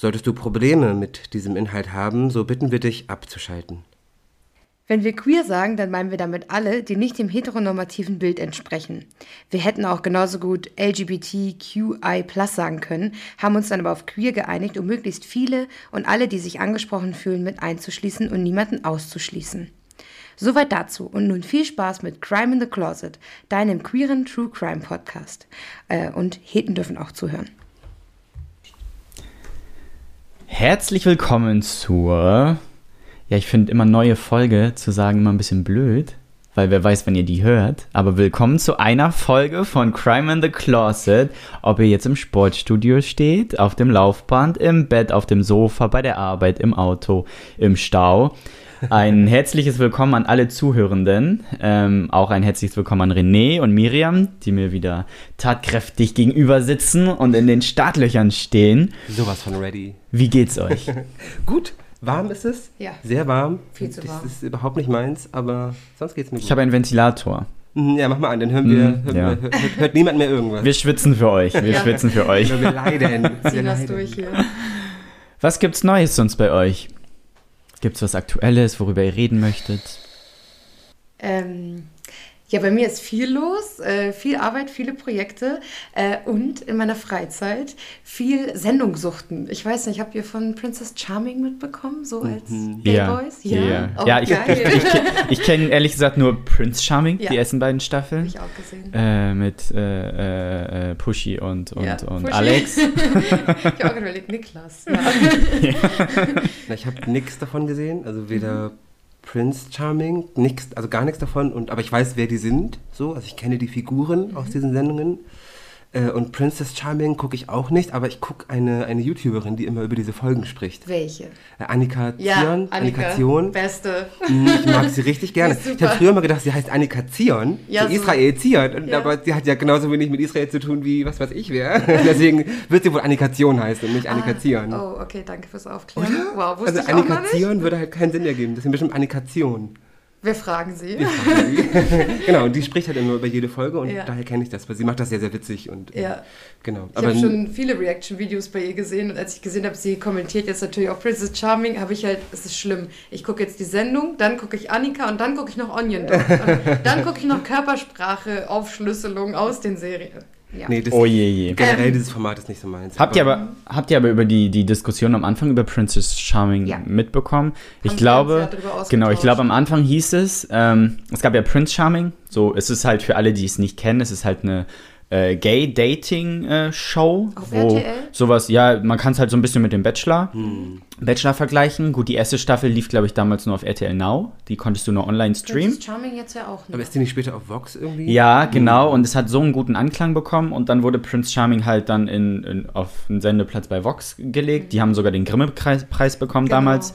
Solltest du Probleme mit diesem Inhalt haben, so bitten wir dich abzuschalten. Wenn wir queer sagen, dann meinen wir damit alle, die nicht dem heteronormativen Bild entsprechen. Wir hätten auch genauso gut LGBTQI sagen können, haben uns dann aber auf queer geeinigt, um möglichst viele und alle, die sich angesprochen fühlen, mit einzuschließen und niemanden auszuschließen. Soweit dazu und nun viel Spaß mit Crime in the Closet, deinem queeren True Crime Podcast. Äh, und Heten dürfen auch zuhören. Herzlich willkommen zur, ja, ich finde immer neue Folge zu sagen immer ein bisschen blöd, weil wer weiß, wenn ihr die hört. Aber willkommen zu einer Folge von Crime in the Closet. Ob ihr jetzt im Sportstudio steht, auf dem Laufband, im Bett, auf dem Sofa, bei der Arbeit, im Auto, im Stau. Ein herzliches Willkommen an alle Zuhörenden. Ähm, auch ein herzliches Willkommen an René und Miriam, die mir wieder tatkräftig gegenüber sitzen und in den Startlöchern stehen. Sowas von ready. Wie geht's euch? Gut, warm ist es. Ja. Sehr warm. Viel zu warm. Das ist überhaupt nicht meins, aber sonst geht's mir gut. Ich habe einen Ventilator. Mhm, ja, mach mal an, dann hören wir, Mhm, hören ja. wir, hört, hört niemand mehr irgendwas. Wir schwitzen für euch. Wir Ja. schwitzen für euch. Wir leiden. Wir Ziehen das durch hier. Was gibt's Neues sonst bei euch? Gibt's was Aktuelles, worüber ihr reden möchtet? Ähm, ja, bei mir ist viel los, äh, viel Arbeit, viele Projekte äh, und in meiner Freizeit viel Sendungssuchten. Ich weiß nicht, habt ihr von Princess Charming mitbekommen, so als Playboys? ja. Oh, ja ich, ich, ich, ich kenne ehrlich gesagt nur Prince Charming, Ja. die ersten beiden Hab Staffeln. ich auch gesehen. Äh, mit äh, äh, Pushy und, und, Ja, und Pushy. Alex. ich habe auch überlegt, Niklas. Ja. Na, ich habe nichts davon gesehen, also weder Prince Charming, nix, also gar nichts davon, und, aber ich weiß, wer die sind, so, also ich kenne die Figuren aus diesen Sendungen. Äh, und Princess Charming gucke ich auch nicht, aber ich gucke eine, eine YouTuberin, die immer über diese Folgen spricht. Welche? Äh, Annika Ja, Zion, Annika. Zion. Beste. Mm, Ich mag sie richtig gerne. Ist Ich habe früher mal gedacht, sie heißt Annika Zion, Ja, so. Israel Zion, und, Ja. aber sie hat ja genauso wenig mit Israel zu tun wie was weiß ich wer. Deswegen wird sie wohl Annika Zion heißen und nicht Annika Zion. Oh, okay, danke fürs Aufklären. Wow, wusste Also ich auch Annika nicht. Zion würde halt keinen Sinn ergeben. Das sind bestimmt Annika Zion. Wir fragen sie. genau, und die spricht halt immer über jede Folge und Ja. daher kenne ich das, weil sie macht das sehr, sehr witzig und äh, Ja. genau. Ich habe schon viele Reaction-Videos bei ihr gesehen und als ich gesehen habe, sie kommentiert jetzt natürlich auch Princess Charming, habe ich halt, es ist schlimm. Ich gucke jetzt die Sendung, dann gucke ich Annika und dann gucke ich noch Onion Dog. Dann gucke ich noch Körpersprache, Aufschlüsselung aus den Serien. Ja. nee, das Oh je, je. generell Ähm. dieses Format ist nicht so meins. Habt ihr aber, habt ihr aber über die, die Diskussion am Anfang über Princess Charming Ja. mitbekommen? Ich uns glaube, genau, ich glaube am Anfang hieß es, ähm, es gab ja Prince Charming, so, es ist halt für alle, die es nicht kennen, es ist halt eine äh, Gay-Dating-Show, Auf wo RTL? sowas, ja, man kann es halt so ein bisschen mit dem Bachelor, Hm. Bachelor vergleichen. Gut, die erste Staffel lief, glaube ich, damals nur auf RTL Now, die konntest du nur online streamen. Princess Charming jetzt ja auch aber nicht. ist die nicht später auf Vox irgendwie? Ja, genau. Und es hat so einen guten Anklang bekommen. Und dann wurde Prince Charming halt dann in, in, auf einen Sendeplatz bei Vox gelegt. Die haben sogar den Grimme-Preis bekommen Genau. damals.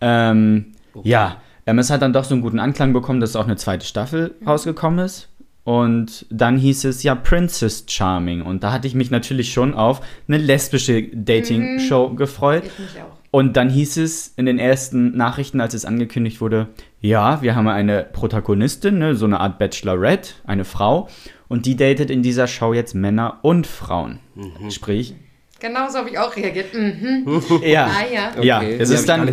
Ähm, Ja, ähm, es hat dann doch so einen guten Anklang bekommen, dass auch eine zweite Staffel rausgekommen ist. Und dann hieß es ja Princess Charming. Und da hatte ich mich natürlich schon auf eine lesbische Dating-Show gefreut. Ich mich auch. Und dann hieß es in den ersten Nachrichten, als es angekündigt wurde, ja, wir haben eine Protagonistin, ne, so eine Art Bachelorette, eine Frau, und die datet in dieser Show jetzt Männer und Frauen. Sprich, Genau so habe ich auch reagiert. Mhm. ja. Ah ja. Okay, Ja, es ist dann,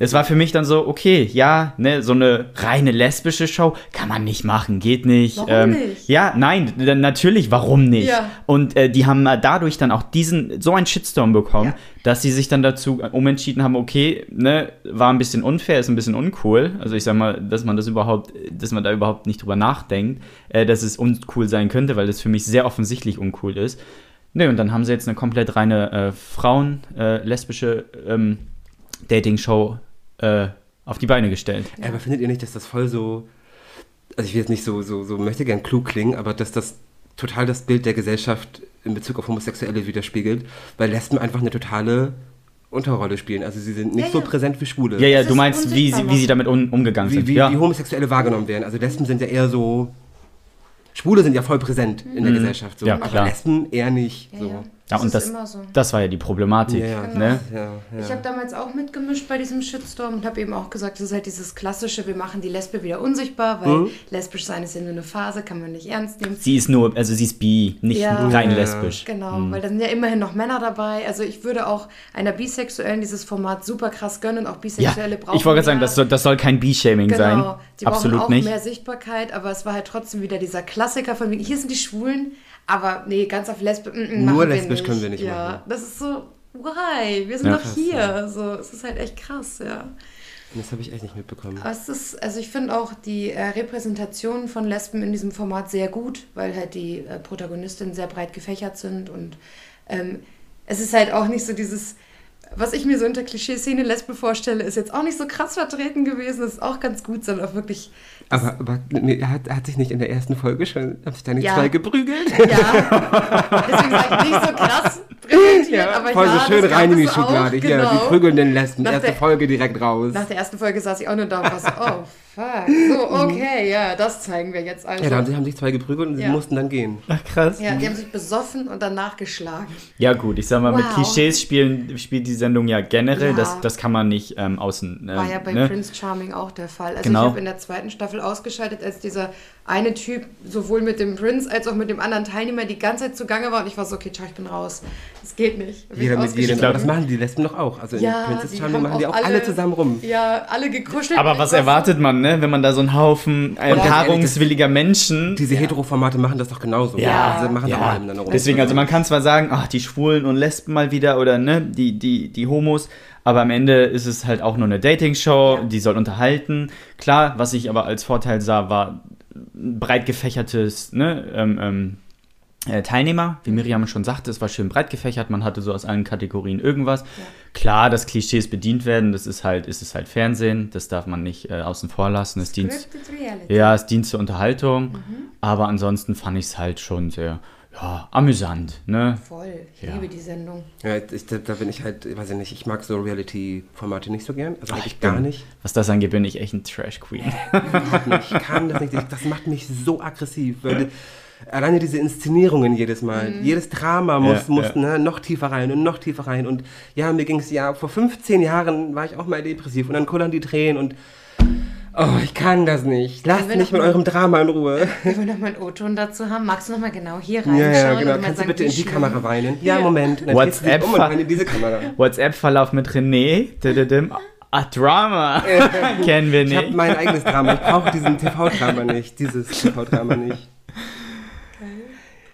es war für mich dann so, okay, ja, ne, so eine reine lesbische Show kann man nicht machen, geht nicht. Warum nicht? Ja, nein, natürlich, warum nicht? Ja. Und äh, die haben äh, dadurch dann auch diesen, so einen Shitstorm bekommen, Ja. dass sie sich dann dazu äh, umentschieden haben, okay, ne, war ein bisschen unfair, ist ein bisschen uncool. Also ich sag mal, dass man das überhaupt, dass man da überhaupt nicht drüber nachdenkt, äh, dass es uncool sein könnte, weil das für mich sehr offensichtlich uncool ist. Ne, und dann haben sie jetzt eine komplett reine äh, Frauen, äh, lesbische ähm, Dating-Show äh, auf die Beine gestellt. Ja, aber findet ihr nicht, dass das voll so, also ich will jetzt nicht so, so, so möchte gern klug klingen, aber dass das total das Bild der Gesellschaft in Bezug auf Homosexuelle widerspiegelt, weil Lesben einfach eine totale Unterrolle spielen. Also sie sind nicht Ja, so ja. präsent wie Schwule. Ja, ja, Das du meinst, wie sie, wie sie damit um, umgegangen Wie, sind. wie, ja. wie Homosexuelle wahrgenommen werden. Also Lesben sind ja eher so. Schwule sind ja voll präsent in der Gesellschaft. So. Mhm. Ja, aber klar. Lesben eher nicht. So. Ja. ja, und ist das, immer so. das war ja die Problematik. Ja, ja. Ne? Ja, ja. Ich habe damals auch mitgemischt bei diesem Shitstorm und habe eben auch gesagt, das ist halt dieses klassische, wir machen die Lesbe wieder unsichtbar, weil Mhm. lesbisch sein ist ja nur eine Phase, kann man nicht ernst nehmen. Sie ist nur, also sie ist bi, nicht Ja. rein Ja. lesbisch. Genau, weil da sind ja immerhin noch Männer dabei. Also ich würde auch einer Bisexuellen dieses Format super krass gönnen und auch Ja, Bisexuelle brauchen ich wollte gerade sagen, das soll, das soll kein B-Shaming Genau, sein. die Absolut brauchen auch nicht. mehr Sichtbarkeit, aber es war halt trotzdem wieder dieser Klassiker von wegen, hier sind die Schwulen, aber nee, ganz auf mm, mm, Nur machen wir lesbisch können wir nicht ja, machen. das ist so, why? Wir sind Ja. doch hier. So, es ist halt echt krass, ja. Das habe ich echt nicht mitbekommen. Aber es ist, also ich finde auch die äh, Repräsentation von Lesben in diesem Format sehr gut, weil halt die äh, Protagonistinnen sehr breit gefächert sind und ähm, es ist halt auch nicht so dieses, was ich mir so unter Klischee-Szene Lesbe vorstelle, ist jetzt auch nicht so krass vertreten gewesen, das ist auch ganz gut, sondern auch wirklich, Aber, aber nee, er hat, hat sich nicht in der ersten Folge schon, haben sich da nicht Ja. zwei geprügelt? ja, deswegen sage ich nicht so krass präsentiert, aber voll ja, so schön rein in die es auch, Schublade. Hier, genau. die prügelnden Lesben, Nach erste der- Folge direkt raus. Nach der ersten Folge saß ich auch nur da und war so, oh fuck, so okay, ja, das zeigen wir jetzt also. ja, da haben sich, haben sich zwei geprügelt und sie Ja. mussten dann gehen. Ach krass. Ja, die haben sich besoffen und danach geschlagen. Ja gut, ich sag mal, mit Wow. Klischees spielen, spielt die Sendung ja generell, Ja. das, das kann man nicht ähm, außen... Ähm, War ja bei ne? Prince Charming auch der Fall. Also Genau. ich habe in der zweiten Staffel ausgeschaltet, als dieser eine Typ sowohl mit dem Prince als auch mit dem anderen Teilnehmer die ganze Zeit zugange war und ich war so, okay, ciao, ich bin raus. Das geht nicht. Bin Jeder mit jedem. das machen die Lesben doch auch. Also ja, in Princess Charming machen die auch alle, zusammen rum. Ja, alle gekuschelt. Aber was erwartet man, ne, wenn man da so einen Haufen äh, paarungswilliger Menschen... Diese Heteroformate machen das doch genauso. Ja, Sie machen ja. miteinander rum. Deswegen, also man kann zwar sagen, ach, die Schwulen und Lesben mal wieder oder ne, die, die, die Homos, aber am Ende ist es halt auch nur eine Dating-Show, Ja. die soll unterhalten. Klar, was ich aber als Vorteil sah, war ein breit gefächertes, ne, ähm, ähm, äh, Teilnehmer, wie Miriam schon sagte, es war schön breit gefächert, man hatte so aus allen Kategorien irgendwas. Klar, dass Klischees bedient werden, das ist halt, ist es halt Fernsehen, das darf man nicht äh, außen vor lassen, es dient, ja, es dient zur Unterhaltung, Mhm. aber ansonsten fand ich es halt schon sehr, ja, amüsant, ne? Voll. Ich Ja. liebe die Sendung. Ja, ich, da, bin ich halt, weiß ich nicht, ich mag so Reality-Formate nicht so gern. Also Ach, eigentlich gar nicht. Was das angeht, bin ich echt ein Trash-Queen. Ich kann das nicht. Das macht mich so aggressiv. Weil alleine diese Inszenierungen jedes Mal. Jedes Drama muss, Ja, muss ja. Ne, noch tiefer rein und noch tiefer rein. Und ja, mir ging es ja, vor 15 Jahren war ich auch mal depressiv und dann kullern die Tränen und. Oh, ich kann das nicht. Lasst wir mich mit mal- eurem Drama in Ruhe. Wir wollen nochmal einen O-Ton dazu haben. Magst du nochmal genau hier Ja, reinschauen? ja, und genau. Kannst du sagen, bitte wie in die schlimm? Kamera weinen? Ja, Ja. Moment. Du WhatsApp um und weine in diese Kamera. WhatsApp-Verlauf mit René. Dididim. Ah, Drama. Kennen wir Ich habe nicht. mein eigenes Drama. Ich brauche diesen TV-Drama nicht. Dieses TV-Drama nicht.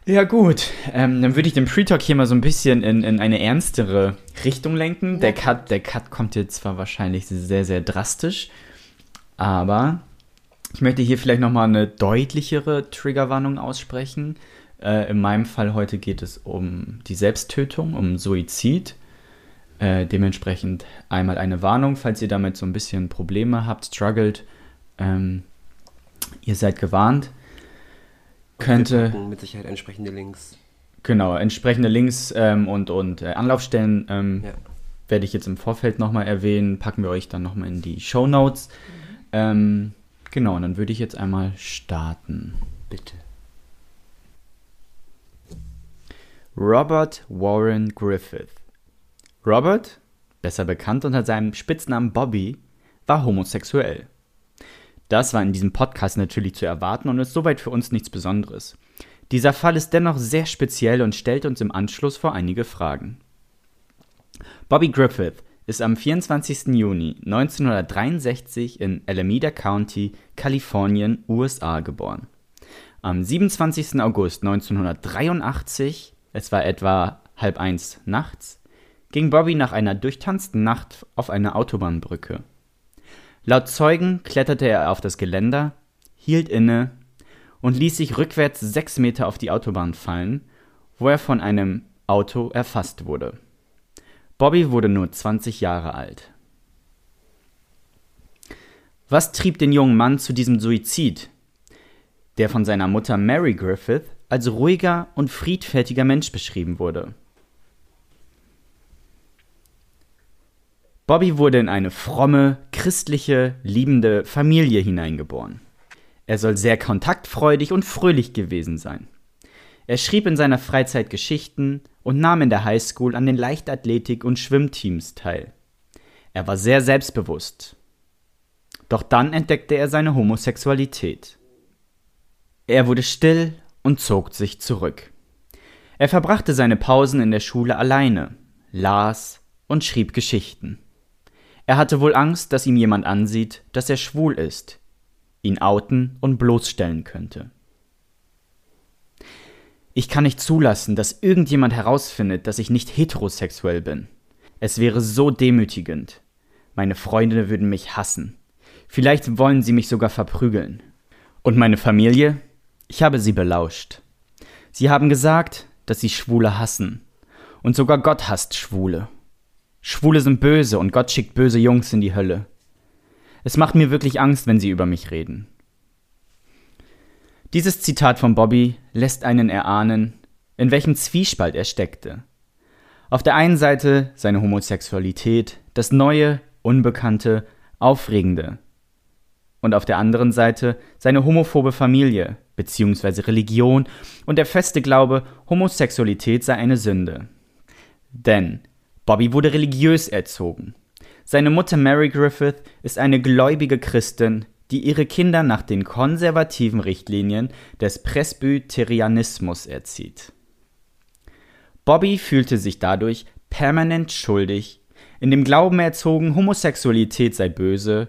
Ja, gut. Ähm, dann würde ich den Pre-Talk hier mal so ein bisschen in, in eine ernstere Richtung lenken. Der Cut, der Cut kommt jetzt zwar wahrscheinlich sehr, sehr drastisch, aber ich möchte hier vielleicht nochmal eine deutlichere Triggerwarnung aussprechen. Äh, in meinem Fall heute geht es um die Selbsttötung, um Suizid. Äh, dementsprechend einmal eine Warnung, falls ihr damit so ein bisschen Probleme habt, struggelt. Ähm, ihr seid gewarnt. Wir Könnte. packen mit Sicherheit entsprechende Links. Genau, entsprechende Links ähm, und, und äh, Anlaufstellen ähm, Ja. werde ich jetzt im Vorfeld nochmal erwähnen, packen wir euch dann nochmal in die Show Notes. Ähm, genau, und dann würde ich jetzt einmal starten. Bitte. Robert Warren Griffith. Robert, besser bekannt unter seinem Spitznamen Bobby, war homosexuell. Das war in diesem Podcast natürlich zu erwarten und ist soweit für uns nichts Besonderes. Dieser Fall ist dennoch sehr speziell und stellt uns im Anschluss vor einige Fragen. Bobby Griffith ist am 24. Juni 1963 in Alameda County, Kalifornien, USA geboren. Am 27. August 1983, es war etwa halb eins nachts, ging Bobby nach einer durchtanzten Nacht auf eine Autobahnbrücke. Laut Zeugen kletterte er auf das Geländer, hielt inne und ließ sich rückwärts sechs Meter auf die Autobahn fallen, wo er von einem Auto erfasst wurde. Bobby wurde nur 20 Jahre alt. Was trieb den jungen Mann zu diesem Suizid, der von seiner Mutter Mary Griffith als ruhiger und friedfertiger Mensch beschrieben wurde? Bobby wurde in eine fromme, christliche, liebende Familie hineingeboren. Er soll sehr kontaktfreudig und fröhlich gewesen sein. Er schrieb in seiner Freizeit Geschichten und nahm in der Highschool an den Leichtathletik- und Schwimmteams teil. Er war sehr selbstbewusst. Doch dann entdeckte er seine Homosexualität. Er wurde still und zog sich zurück. Er verbrachte seine Pausen in der Schule alleine, las und schrieb Geschichten. Er hatte wohl Angst, dass ihm jemand ansieht, dass er schwul ist, ihn outen und bloßstellen könnte. Ich kann nicht zulassen, dass irgendjemand herausfindet, dass ich nicht heterosexuell bin. Es wäre so demütigend. Meine Freunde würden mich hassen. Vielleicht wollen sie mich sogar verprügeln. Und meine Familie? Ich habe sie belauscht. Sie haben gesagt, dass sie Schwule hassen. Und sogar Gott hasst Schwule. Schwule sind böse und Gott schickt böse Jungs in die Hölle. Es macht mir wirklich Angst, wenn sie über mich reden. Dieses Zitat von Bobby lässt einen erahnen, in welchem Zwiespalt er steckte. Auf der einen Seite seine Homosexualität, das Neue, Unbekannte, Aufregende. Und auf der anderen Seite seine homophobe Familie bzw. Religion und der feste Glaube, Homosexualität sei eine Sünde. Denn Bobby wurde religiös erzogen. Seine Mutter Mary Griffith ist eine gläubige Christin, die ihre Kinder nach den konservativen Richtlinien des Presbyterianismus erzieht. Bobby fühlte sich dadurch permanent schuldig, in dem Glauben erzogen, Homosexualität sei böse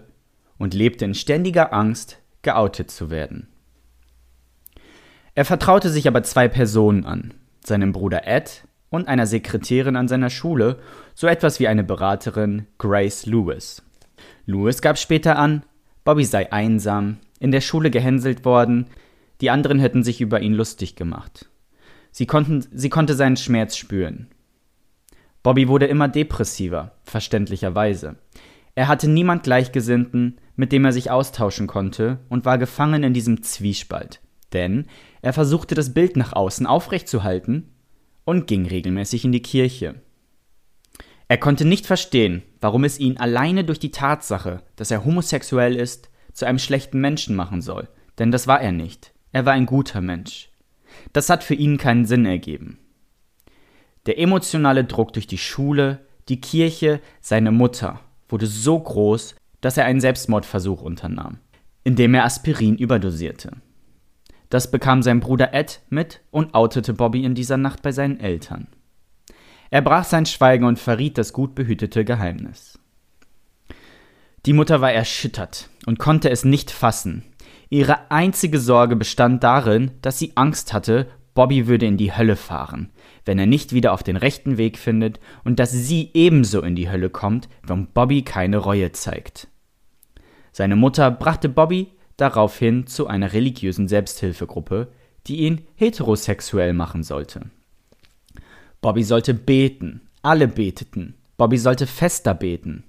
und lebte in ständiger Angst, geoutet zu werden. Er vertraute sich aber zwei Personen an, seinem Bruder Ed und einer Sekretärin an seiner Schule, so etwas wie eine Beraterin Grace Lewis. Lewis gab später an, Bobby sei einsam, in der Schule gehänselt worden, die anderen hätten sich über ihn lustig gemacht. Sie, konnten, sie konnte seinen Schmerz spüren. Bobby wurde immer depressiver, verständlicherweise. Er hatte niemand Gleichgesinnten, mit dem er sich austauschen konnte und war gefangen in diesem Zwiespalt. Denn er versuchte das Bild nach außen aufrechtzuhalten und ging regelmäßig in die Kirche. Er konnte nicht verstehen, warum es ihn alleine durch die Tatsache, dass er homosexuell ist, zu einem schlechten Menschen machen soll, denn das war er nicht. Er war ein guter Mensch. Das hat für ihn keinen Sinn ergeben. Der emotionale Druck durch die Schule, die Kirche, seine Mutter wurde so groß, dass er einen Selbstmordversuch unternahm, indem er Aspirin überdosierte. Das bekam sein Bruder Ed mit und outete Bobby in dieser Nacht bei seinen Eltern. Er brach sein Schweigen und verriet das gut behütete Geheimnis. Die Mutter war erschüttert und konnte es nicht fassen. Ihre einzige Sorge bestand darin, dass sie Angst hatte, Bobby würde in die Hölle fahren, wenn er nicht wieder auf den rechten Weg findet und dass sie ebenso in die Hölle kommt, wenn Bobby keine Reue zeigt. Seine Mutter brachte Bobby daraufhin zu einer religiösen Selbsthilfegruppe, die ihn heterosexuell machen sollte. Bobby sollte beten. Alle beteten. Bobby sollte fester beten.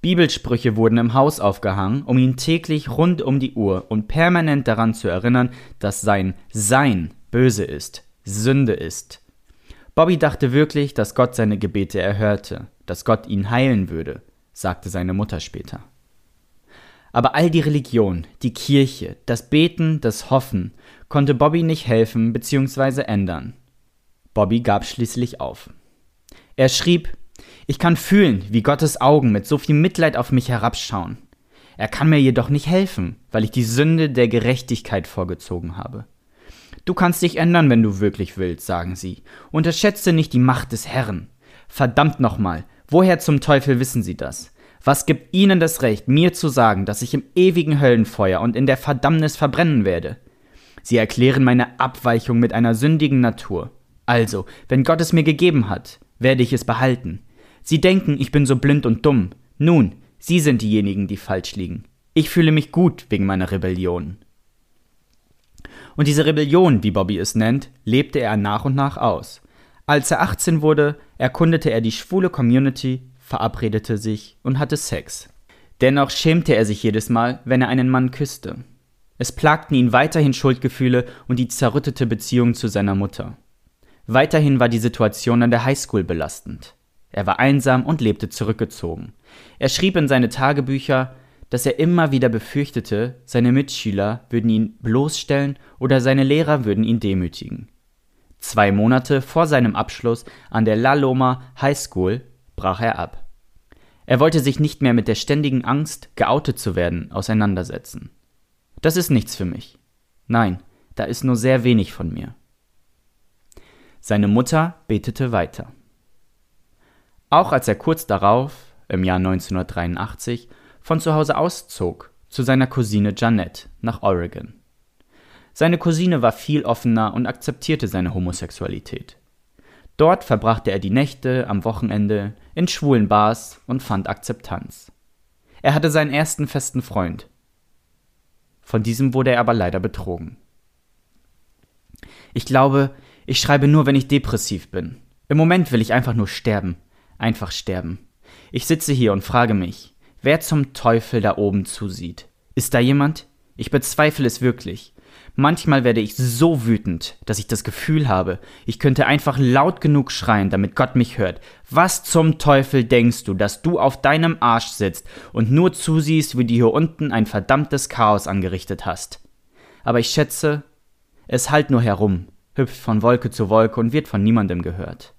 Bibelsprüche wurden im Haus aufgehangen, um ihn täglich rund um die Uhr und permanent daran zu erinnern, dass sein Sein böse ist, Sünde ist. Bobby dachte wirklich, dass Gott seine Gebete erhörte, dass Gott ihn heilen würde, sagte seine Mutter später. Aber all die Religion, die Kirche, das Beten, das Hoffen konnte Bobby nicht helfen bzw. ändern. Bobby gab schließlich auf. Er schrieb, ich kann fühlen, wie Gottes Augen mit so viel Mitleid auf mich herabschauen. Er kann mir jedoch nicht helfen, weil ich die Sünde der Gerechtigkeit vorgezogen habe. Du kannst dich ändern, wenn du wirklich willst, sagen sie. Unterschätze nicht die Macht des Herrn. Verdammt nochmal, woher zum Teufel wissen sie das? Was gibt ihnen das Recht, mir zu sagen, dass ich im ewigen Höllenfeuer und in der Verdammnis verbrennen werde? Sie erklären meine Abweichung mit einer sündigen Natur. Also, wenn Gott es mir gegeben hat, werde ich es behalten. Sie denken, ich bin so blind und dumm. Nun, Sie sind diejenigen, die falsch liegen. Ich fühle mich gut wegen meiner Rebellion. Und diese Rebellion, wie Bobby es nennt, lebte er nach und nach aus. Als er 18 wurde, erkundete er die schwule Community, verabredete sich und hatte Sex. Dennoch schämte er sich jedes Mal, wenn er einen Mann küsste. Es plagten ihn weiterhin Schuldgefühle und die zerrüttete Beziehung zu seiner Mutter. Weiterhin war die Situation an der Highschool belastend. Er war einsam und lebte zurückgezogen. Er schrieb in seine Tagebücher, dass er immer wieder befürchtete, seine Mitschüler würden ihn bloßstellen oder seine Lehrer würden ihn demütigen. Zwei Monate vor seinem Abschluss an der La Loma High School brach er ab. Er wollte sich nicht mehr mit der ständigen Angst, geoutet zu werden, auseinandersetzen. Das ist nichts für mich. Nein, da ist nur sehr wenig von mir. Seine Mutter betete weiter. Auch als er kurz darauf, im Jahr 1983, von zu Hause auszog, zu seiner Cousine Janette nach Oregon. Seine Cousine war viel offener und akzeptierte seine Homosexualität. Dort verbrachte er die Nächte am Wochenende in schwulen Bars und fand Akzeptanz. Er hatte seinen ersten festen Freund. Von diesem wurde er aber leider betrogen. Ich glaube, ich schreibe nur, wenn ich depressiv bin. Im Moment will ich einfach nur sterben. Einfach sterben. Ich sitze hier und frage mich, wer zum Teufel da oben zusieht. Ist da jemand? Ich bezweifle es wirklich. Manchmal werde ich so wütend, dass ich das Gefühl habe, ich könnte einfach laut genug schreien, damit Gott mich hört. Was zum Teufel denkst du, dass du auf deinem Arsch sitzt und nur zusiehst, wie du hier unten ein verdammtes Chaos angerichtet hast? Aber ich schätze, es hallt nur herum, hüpft von Wolke zu Wolke und wird von niemandem gehört.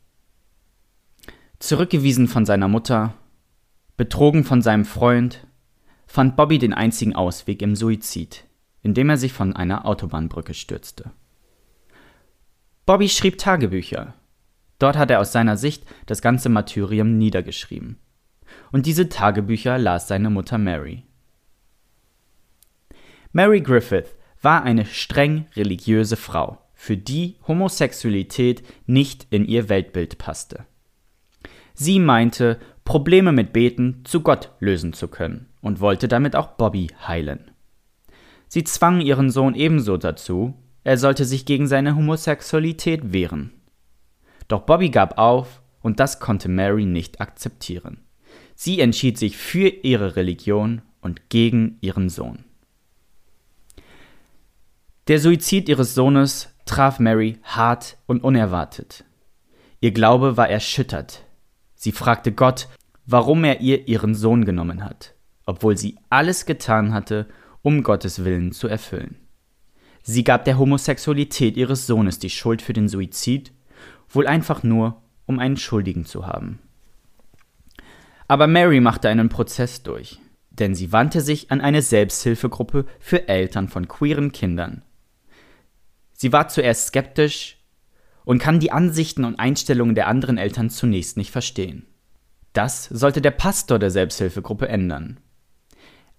Zurückgewiesen von seiner Mutter, betrogen von seinem Freund, fand Bobby den einzigen Ausweg im Suizid indem er sich von einer Autobahnbrücke stürzte. Bobby schrieb Tagebücher. Dort hat er aus seiner Sicht das ganze Martyrium niedergeschrieben. Und diese Tagebücher las seine Mutter Mary. Mary Griffith war eine streng religiöse Frau, für die Homosexualität nicht in ihr Weltbild passte. Sie meinte, Probleme mit Beten zu Gott lösen zu können und wollte damit auch Bobby heilen. Sie zwang ihren Sohn ebenso dazu, er sollte sich gegen seine Homosexualität wehren. Doch Bobby gab auf, und das konnte Mary nicht akzeptieren. Sie entschied sich für ihre Religion und gegen ihren Sohn. Der Suizid ihres Sohnes traf Mary hart und unerwartet. Ihr Glaube war erschüttert. Sie fragte Gott, warum er ihr ihren Sohn genommen hat, obwohl sie alles getan hatte, um Gottes Willen zu erfüllen. Sie gab der Homosexualität ihres Sohnes die Schuld für den Suizid, wohl einfach nur, um einen Schuldigen zu haben. Aber Mary machte einen Prozess durch, denn sie wandte sich an eine Selbsthilfegruppe für Eltern von queeren Kindern. Sie war zuerst skeptisch und kann die Ansichten und Einstellungen der anderen Eltern zunächst nicht verstehen. Das sollte der Pastor der Selbsthilfegruppe ändern.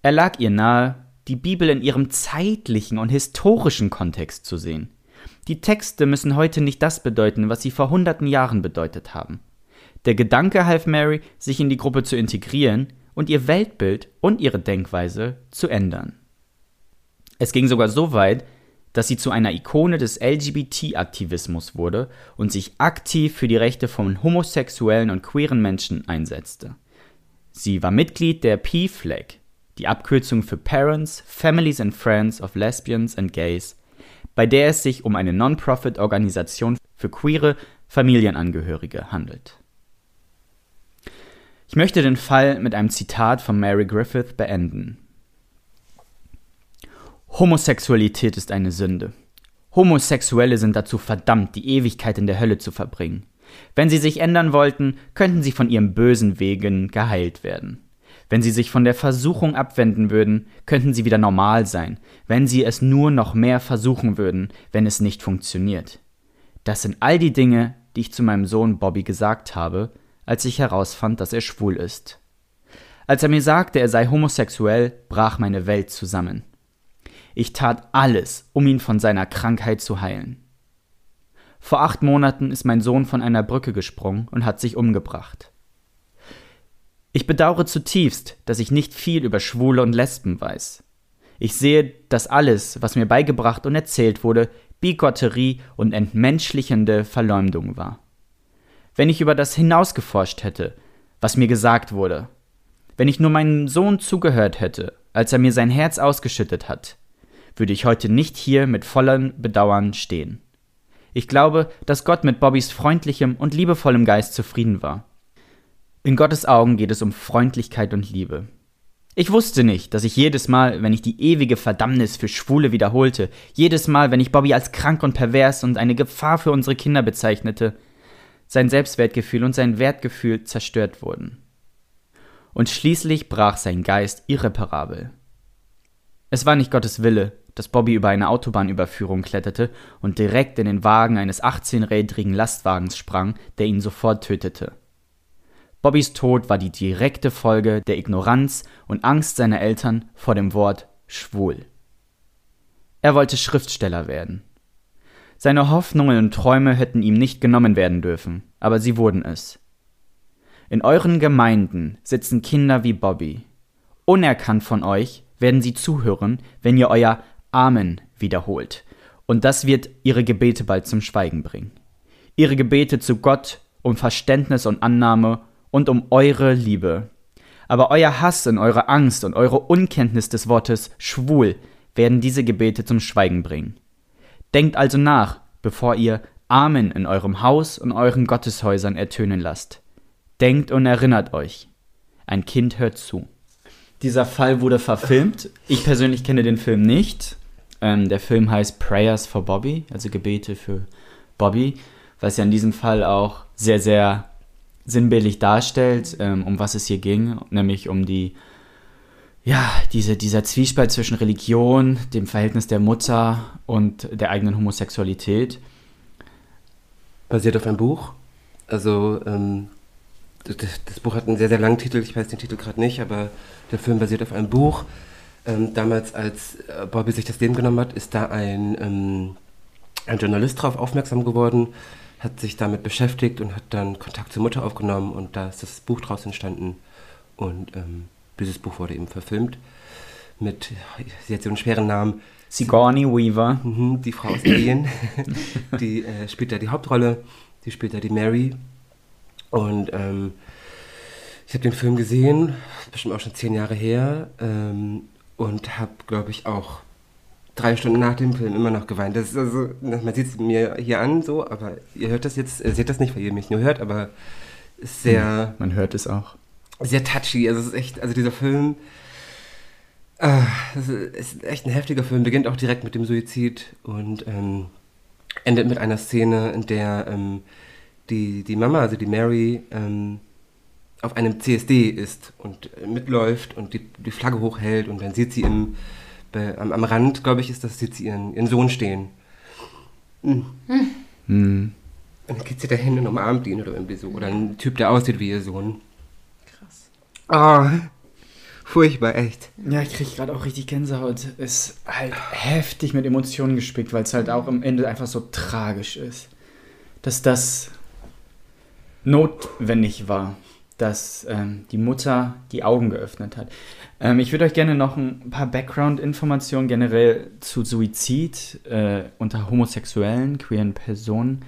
Er lag ihr nahe, die Bibel in ihrem zeitlichen und historischen Kontext zu sehen. Die Texte müssen heute nicht das bedeuten, was sie vor hunderten Jahren bedeutet haben. Der Gedanke half Mary, sich in die Gruppe zu integrieren und ihr Weltbild und ihre Denkweise zu ändern. Es ging sogar so weit, dass sie zu einer Ikone des LGBT-Aktivismus wurde und sich aktiv für die Rechte von homosexuellen und queeren Menschen einsetzte. Sie war Mitglied der P-Flag, die Abkürzung für Parents, Families and Friends of Lesbians and Gays, bei der es sich um eine Non-Profit-Organisation für queere Familienangehörige handelt. Ich möchte den Fall mit einem Zitat von Mary Griffith beenden. Homosexualität ist eine Sünde. Homosexuelle sind dazu verdammt, die Ewigkeit in der Hölle zu verbringen. Wenn sie sich ändern wollten, könnten sie von ihren bösen Wegen geheilt werden. Wenn sie sich von der Versuchung abwenden würden, könnten sie wieder normal sein, wenn sie es nur noch mehr versuchen würden, wenn es nicht funktioniert. Das sind all die Dinge, die ich zu meinem Sohn Bobby gesagt habe, als ich herausfand, dass er schwul ist. Als er mir sagte, er sei homosexuell, brach meine Welt zusammen. Ich tat alles, um ihn von seiner Krankheit zu heilen. Vor acht Monaten ist mein Sohn von einer Brücke gesprungen und hat sich umgebracht. Ich bedauere zutiefst, dass ich nicht viel über Schwule und Lesben weiß. Ich sehe, dass alles, was mir beigebracht und erzählt wurde, Bigotterie und entmenschlichende Verleumdung war. Wenn ich über das hinausgeforscht hätte, was mir gesagt wurde, wenn ich nur meinem Sohn zugehört hätte, als er mir sein Herz ausgeschüttet hat, würde ich heute nicht hier mit vollem Bedauern stehen. Ich glaube, dass Gott mit Bobbys freundlichem und liebevollem Geist zufrieden war. In Gottes Augen geht es um Freundlichkeit und Liebe. Ich wusste nicht, dass ich jedes Mal, wenn ich die ewige Verdammnis für Schwule wiederholte, jedes Mal, wenn ich Bobby als krank und pervers und eine Gefahr für unsere Kinder bezeichnete, sein Selbstwertgefühl und sein Wertgefühl zerstört wurden. Und schließlich brach sein Geist irreparabel. Es war nicht Gottes Wille, dass Bobby über eine Autobahnüberführung kletterte und direkt in den Wagen eines 18-rädrigen Lastwagens sprang, der ihn sofort tötete. Bobbys Tod war die direkte Folge der Ignoranz und Angst seiner Eltern vor dem Wort schwul. Er wollte Schriftsteller werden. Seine Hoffnungen und Träume hätten ihm nicht genommen werden dürfen, aber sie wurden es. In euren Gemeinden sitzen Kinder wie Bobby. Unerkannt von euch werden sie zuhören, wenn ihr euer Amen wiederholt. Und das wird ihre Gebete bald zum Schweigen bringen. Ihre Gebete zu Gott um Verständnis und Annahme und um eure Liebe. Aber euer Hass und eure Angst und eure Unkenntnis des Wortes schwul werden diese Gebete zum Schweigen bringen. Denkt also nach, bevor ihr Amen in eurem Haus und euren Gotteshäusern ertönen lasst. Denkt und erinnert euch. Ein Kind hört zu. Dieser Fall wurde verfilmt. Ich persönlich kenne den Film nicht. Ähm, der Film heißt Prayers for Bobby, also Gebete für Bobby, was ja in diesem Fall auch sehr, sehr sinnbildlich darstellt, ähm, um was es hier ging, nämlich um die, ja, diese, dieser Zwiespalt zwischen Religion, dem Verhältnis der Mutter und der eigenen Homosexualität. Basiert auf einem Buch. Also, ähm, das, das, Buch hat einen sehr, sehr langen Titel, ich weiß den Titel gerade nicht, aber der Film basiert auf einem Buch. Ähm, damals, als äh, Bobby sich das Leben genommen hat, ist da ein, ähm, ein Journalist darauf aufmerksam geworden, hat sich damit beschäftigt und hat dann Kontakt zur Mutter aufgenommen und da ist das Buch draus entstanden. Und ähm, dieses Buch wurde eben verfilmt mit, sie hat so einen schweren Namen. Sigourney Weaver. Mhm, die Frau aus Alien. die äh, spielt da die Hauptrolle. Die spielt da die Mary. Und ähm, ich habe den Film gesehen, bestimmt auch schon zehn Jahre her. Ähm, und habe, glaube ich, auch drei Stunden nach dem Film immer noch geweint. Das ist also, man sieht es mir hier an, so, aber ihr hört das jetzt, ihr seht das nicht, weil ihr mich nur hört, aber ist sehr. Hm, man hört es auch. Sehr touchy. Also es ist echt, also dieser Film. Äh, es ist echt ein heftiger Film, beginnt auch direkt mit dem Suizid und ähm, endet mit einer Szene, in der ähm, die, die Mama, also die Mary, ähm, auf einem CSD ist und mitläuft und die, die Flagge hochhält und dann sieht sie im, bei, am, am, Rand, glaube ich, ist das, sieht sie ihren, ihren Sohn stehen. Mhm. Mhm. Und dann geht sie dahin und umarmt ihn oder irgendwie so. Oder ein Typ, der aussieht wie ihr Sohn. Krass. Ah, oh, furchtbar, echt. Ja, ich kriege gerade auch richtig Gänsehaut. Ist halt heftig mit Emotionen gespickt, weil es halt auch am Ende einfach so tragisch ist. Dass das notwendig war dass ähm, die Mutter die Augen geöffnet hat. Ähm, ich würde euch gerne noch ein paar Background-Informationen generell zu Suizid äh, unter homosexuellen, queeren Personen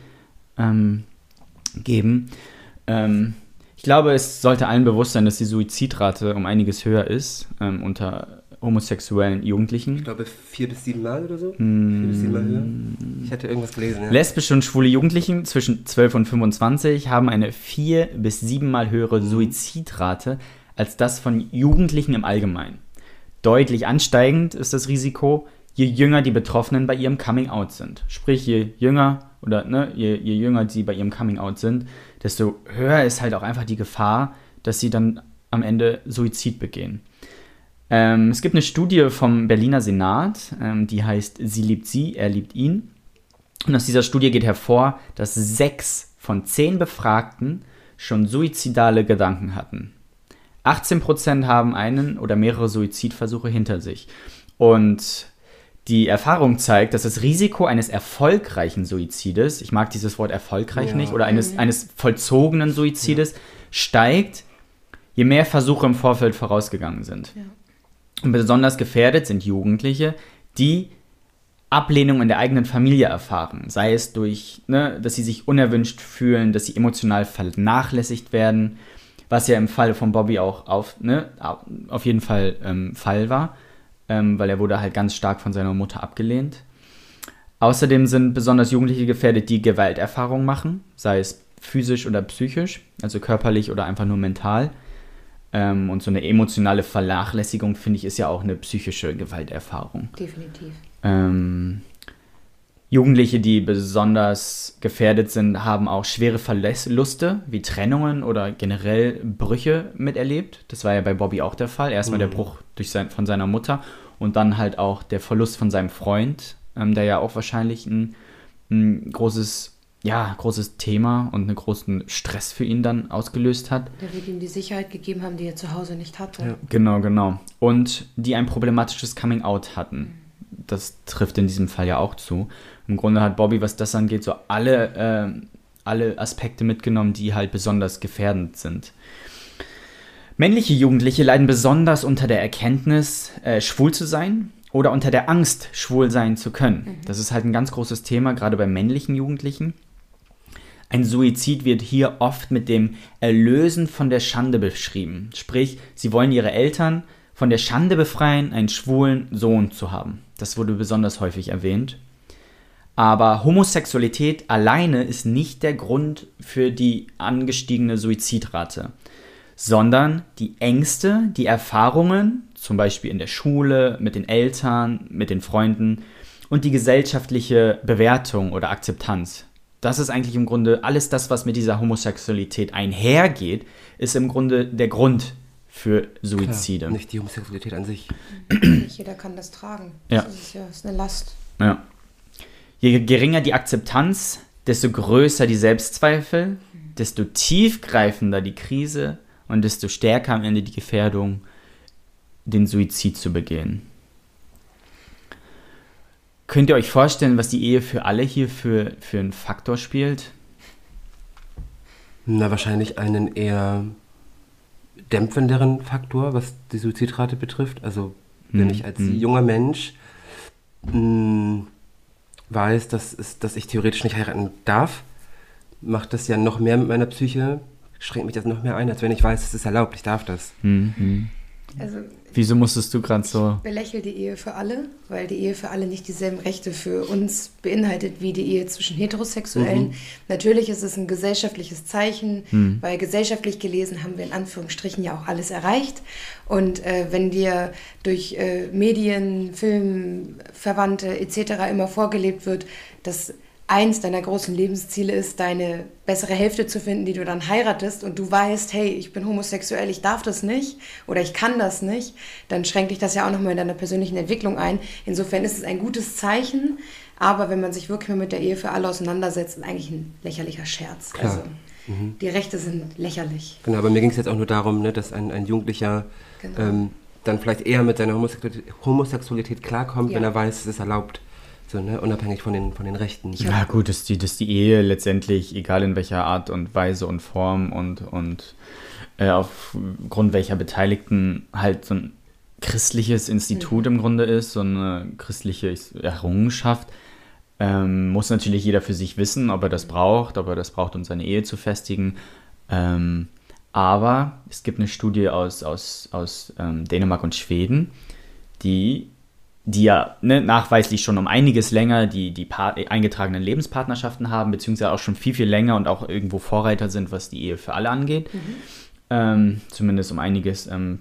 ähm, geben. Ähm, ich glaube, es sollte allen bewusst sein, dass die Suizidrate um einiges höher ist ähm, unter homosexuellen Jugendlichen. Ich glaube vier bis sieben Mal oder so. Mm. Vier bis sieben Mal höher. Ich hatte irgendwas gelesen. Ja. Lesbische und schwule Jugendlichen zwischen 12 und 25 haben eine vier bis sieben Mal höhere. Suizidrate als das von Jugendlichen im Allgemeinen. Deutlich ansteigend ist das Risiko, je jünger die Betroffenen bei ihrem Coming Out sind. Sprich, je jünger oder ne, je, je jünger sie bei ihrem Coming Out sind, desto höher ist halt auch einfach die Gefahr, dass sie dann am Ende Suizid begehen. Ähm, es gibt eine Studie vom Berliner Senat, ähm, die heißt Sie liebt sie, er liebt ihn. Und aus dieser Studie geht hervor, dass sechs von zehn Befragten schon suizidale Gedanken hatten. 18% haben einen oder mehrere Suizidversuche hinter sich. Und die Erfahrung zeigt, dass das Risiko eines erfolgreichen Suizides, ich mag dieses Wort erfolgreich ja. nicht, oder eines, eines vollzogenen Suizides, ja. steigt, je mehr Versuche im Vorfeld vorausgegangen sind. Ja. Besonders gefährdet sind Jugendliche, die Ablehnung in der eigenen Familie erfahren, sei es durch, ne, dass sie sich unerwünscht fühlen, dass sie emotional vernachlässigt werden, was ja im Fall von Bobby auch auf, ne, auf jeden Fall ähm, Fall war, ähm, weil er wurde halt ganz stark von seiner Mutter abgelehnt. Außerdem sind besonders Jugendliche gefährdet, die Gewalterfahrungen machen, sei es physisch oder psychisch, also körperlich oder einfach nur mental. Ähm, und so eine emotionale Vernachlässigung, finde ich, ist ja auch eine psychische Gewalterfahrung. Definitiv. Ähm, Jugendliche, die besonders gefährdet sind, haben auch schwere Verluste wie Trennungen oder generell Brüche miterlebt. Das war ja bei Bobby auch der Fall. Erstmal der Bruch durch sein, von seiner Mutter und dann halt auch der Verlust von seinem Freund, ähm, der ja auch wahrscheinlich ein, ein großes, ja, großes Thema und einen großen Stress für ihn dann ausgelöst hat. Der wird ihm die Sicherheit gegeben haben, die er zu Hause nicht hatte. Genau, genau. Und die ein problematisches Coming-out hatten. Das trifft in diesem Fall ja auch zu. Im Grunde hat Bobby, was das angeht, so alle, ähm, alle Aspekte mitgenommen, die halt besonders gefährdend sind. Männliche Jugendliche leiden besonders unter der Erkenntnis, äh, schwul zu sein oder unter der Angst, schwul sein zu können. Das ist halt ein ganz großes Thema, gerade bei männlichen Jugendlichen. Ein Suizid wird hier oft mit dem Erlösen von der Schande beschrieben. Sprich, sie wollen ihre Eltern von der Schande befreien, einen schwulen Sohn zu haben. Das wurde besonders häufig erwähnt. Aber Homosexualität alleine ist nicht der Grund für die angestiegene Suizidrate, sondern die Ängste, die Erfahrungen, zum Beispiel in der Schule, mit den Eltern, mit den Freunden und die gesellschaftliche Bewertung oder Akzeptanz. Das ist eigentlich im Grunde alles das, was mit dieser Homosexualität einhergeht, ist im Grunde der Grund für Suizide. Klar, nicht die Homosexualität an sich. Nicht jeder kann das tragen. Ja. Das ist ja das ist eine Last. Ja. Je geringer die Akzeptanz, desto größer die Selbstzweifel, desto tiefgreifender die Krise und desto stärker am Ende die Gefährdung, den Suizid zu begehen. Könnt ihr euch vorstellen, was die Ehe für alle hier für, für einen Faktor spielt? Na, wahrscheinlich einen eher dämpfenderen Faktor, was die Suizidrate betrifft. Also, wenn Hm, ich als hm. junger Mensch mh, weiß, dass, es, dass ich theoretisch nicht heiraten darf, macht das ja noch mehr mit meiner Psyche, schränkt mich das noch mehr ein, als wenn ich weiß, es ist erlaubt, ich darf das. Mhm. Also Wieso musstest du gerade so. belächel die Ehe für alle, weil die Ehe für alle nicht dieselben Rechte für uns beinhaltet wie die Ehe zwischen Heterosexuellen. Natürlich ist es ein gesellschaftliches Zeichen, weil gesellschaftlich gelesen haben wir in Anführungsstrichen ja auch alles erreicht. Und äh, wenn dir durch äh, Medien, Film, Verwandte etc. immer vorgelebt wird, dass eins deiner großen Lebensziele ist, deine bessere Hälfte zu finden, die du dann heiratest und du weißt, hey, ich bin homosexuell, ich darf das nicht oder ich kann das nicht, dann schränkt dich das ja auch nochmal in deiner persönlichen Entwicklung ein. Insofern ist es ein gutes Zeichen, aber wenn man sich wirklich mal mit der Ehe für alle auseinandersetzt, ist eigentlich ein lächerlicher Scherz. Klar. Also die Rechte sind lächerlich. Genau, aber mir ging es jetzt auch nur darum, ne, dass ein, ein Jugendlicher Genau. ähm, dann vielleicht eher mit seiner Homosexualität, Homosexualität klarkommt, Ja. wenn er weiß, es ist erlaubt. So, ne, unabhängig von den, von den Rechten. Ja, gut, dass die, dass die Ehe letztendlich, egal in welcher Art und Weise und Form und, und äh, aufgrund welcher Beteiligten, halt so ein christliches Institut im Grunde ist, so eine christliche Errungenschaft. Ähm, muss natürlich jeder für sich wissen, ob er das braucht, ob er das braucht, um seine Ehe zu festigen. Ähm, aber es gibt eine Studie aus, aus, aus ähm, Dänemark und Schweden, die die ja ne, nachweislich schon um einiges länger die, die pa- eingetragenen Lebenspartnerschaften haben, beziehungsweise auch schon viel, viel länger und auch irgendwo Vorreiter sind, was die Ehe für alle angeht. Ähm, zumindest um einiges ähm,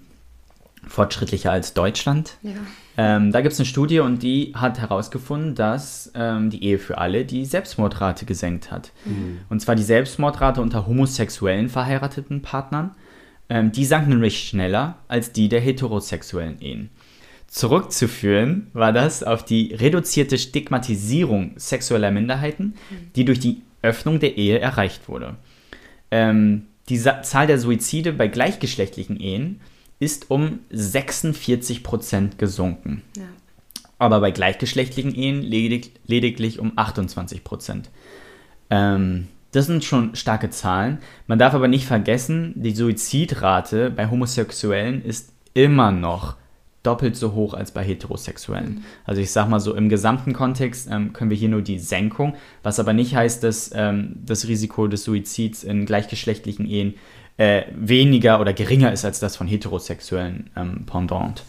fortschrittlicher als Deutschland. Ja. Ähm, da gibt es eine Studie und die hat herausgefunden, dass ähm, die Ehe für alle die Selbstmordrate gesenkt hat. Und zwar die Selbstmordrate unter homosexuellen verheirateten Partnern. Ähm, die sank nämlich schneller als die der heterosexuellen Ehen. Zurückzuführen war das auf die reduzierte Stigmatisierung sexueller Minderheiten, die durch die Öffnung der Ehe erreicht wurde. Ähm, die Sa Zahl der Suizide bei gleichgeschlechtlichen Ehen ist um 46% gesunken. Ja. Aber bei gleichgeschlechtlichen Ehen ledig lediglich um 28%. Ähm, das sind schon starke Zahlen. Man darf aber nicht vergessen, die Suizidrate bei Homosexuellen ist immer noch doppelt so hoch als bei Heterosexuellen. Also ich sag mal so, im gesamten Kontext ähm, können wir hier nur die Senkung, was aber nicht heißt, dass ähm, das Risiko des Suizids in gleichgeschlechtlichen Ehen äh, weniger oder geringer ist als das von heterosexuellen ähm, Pendant.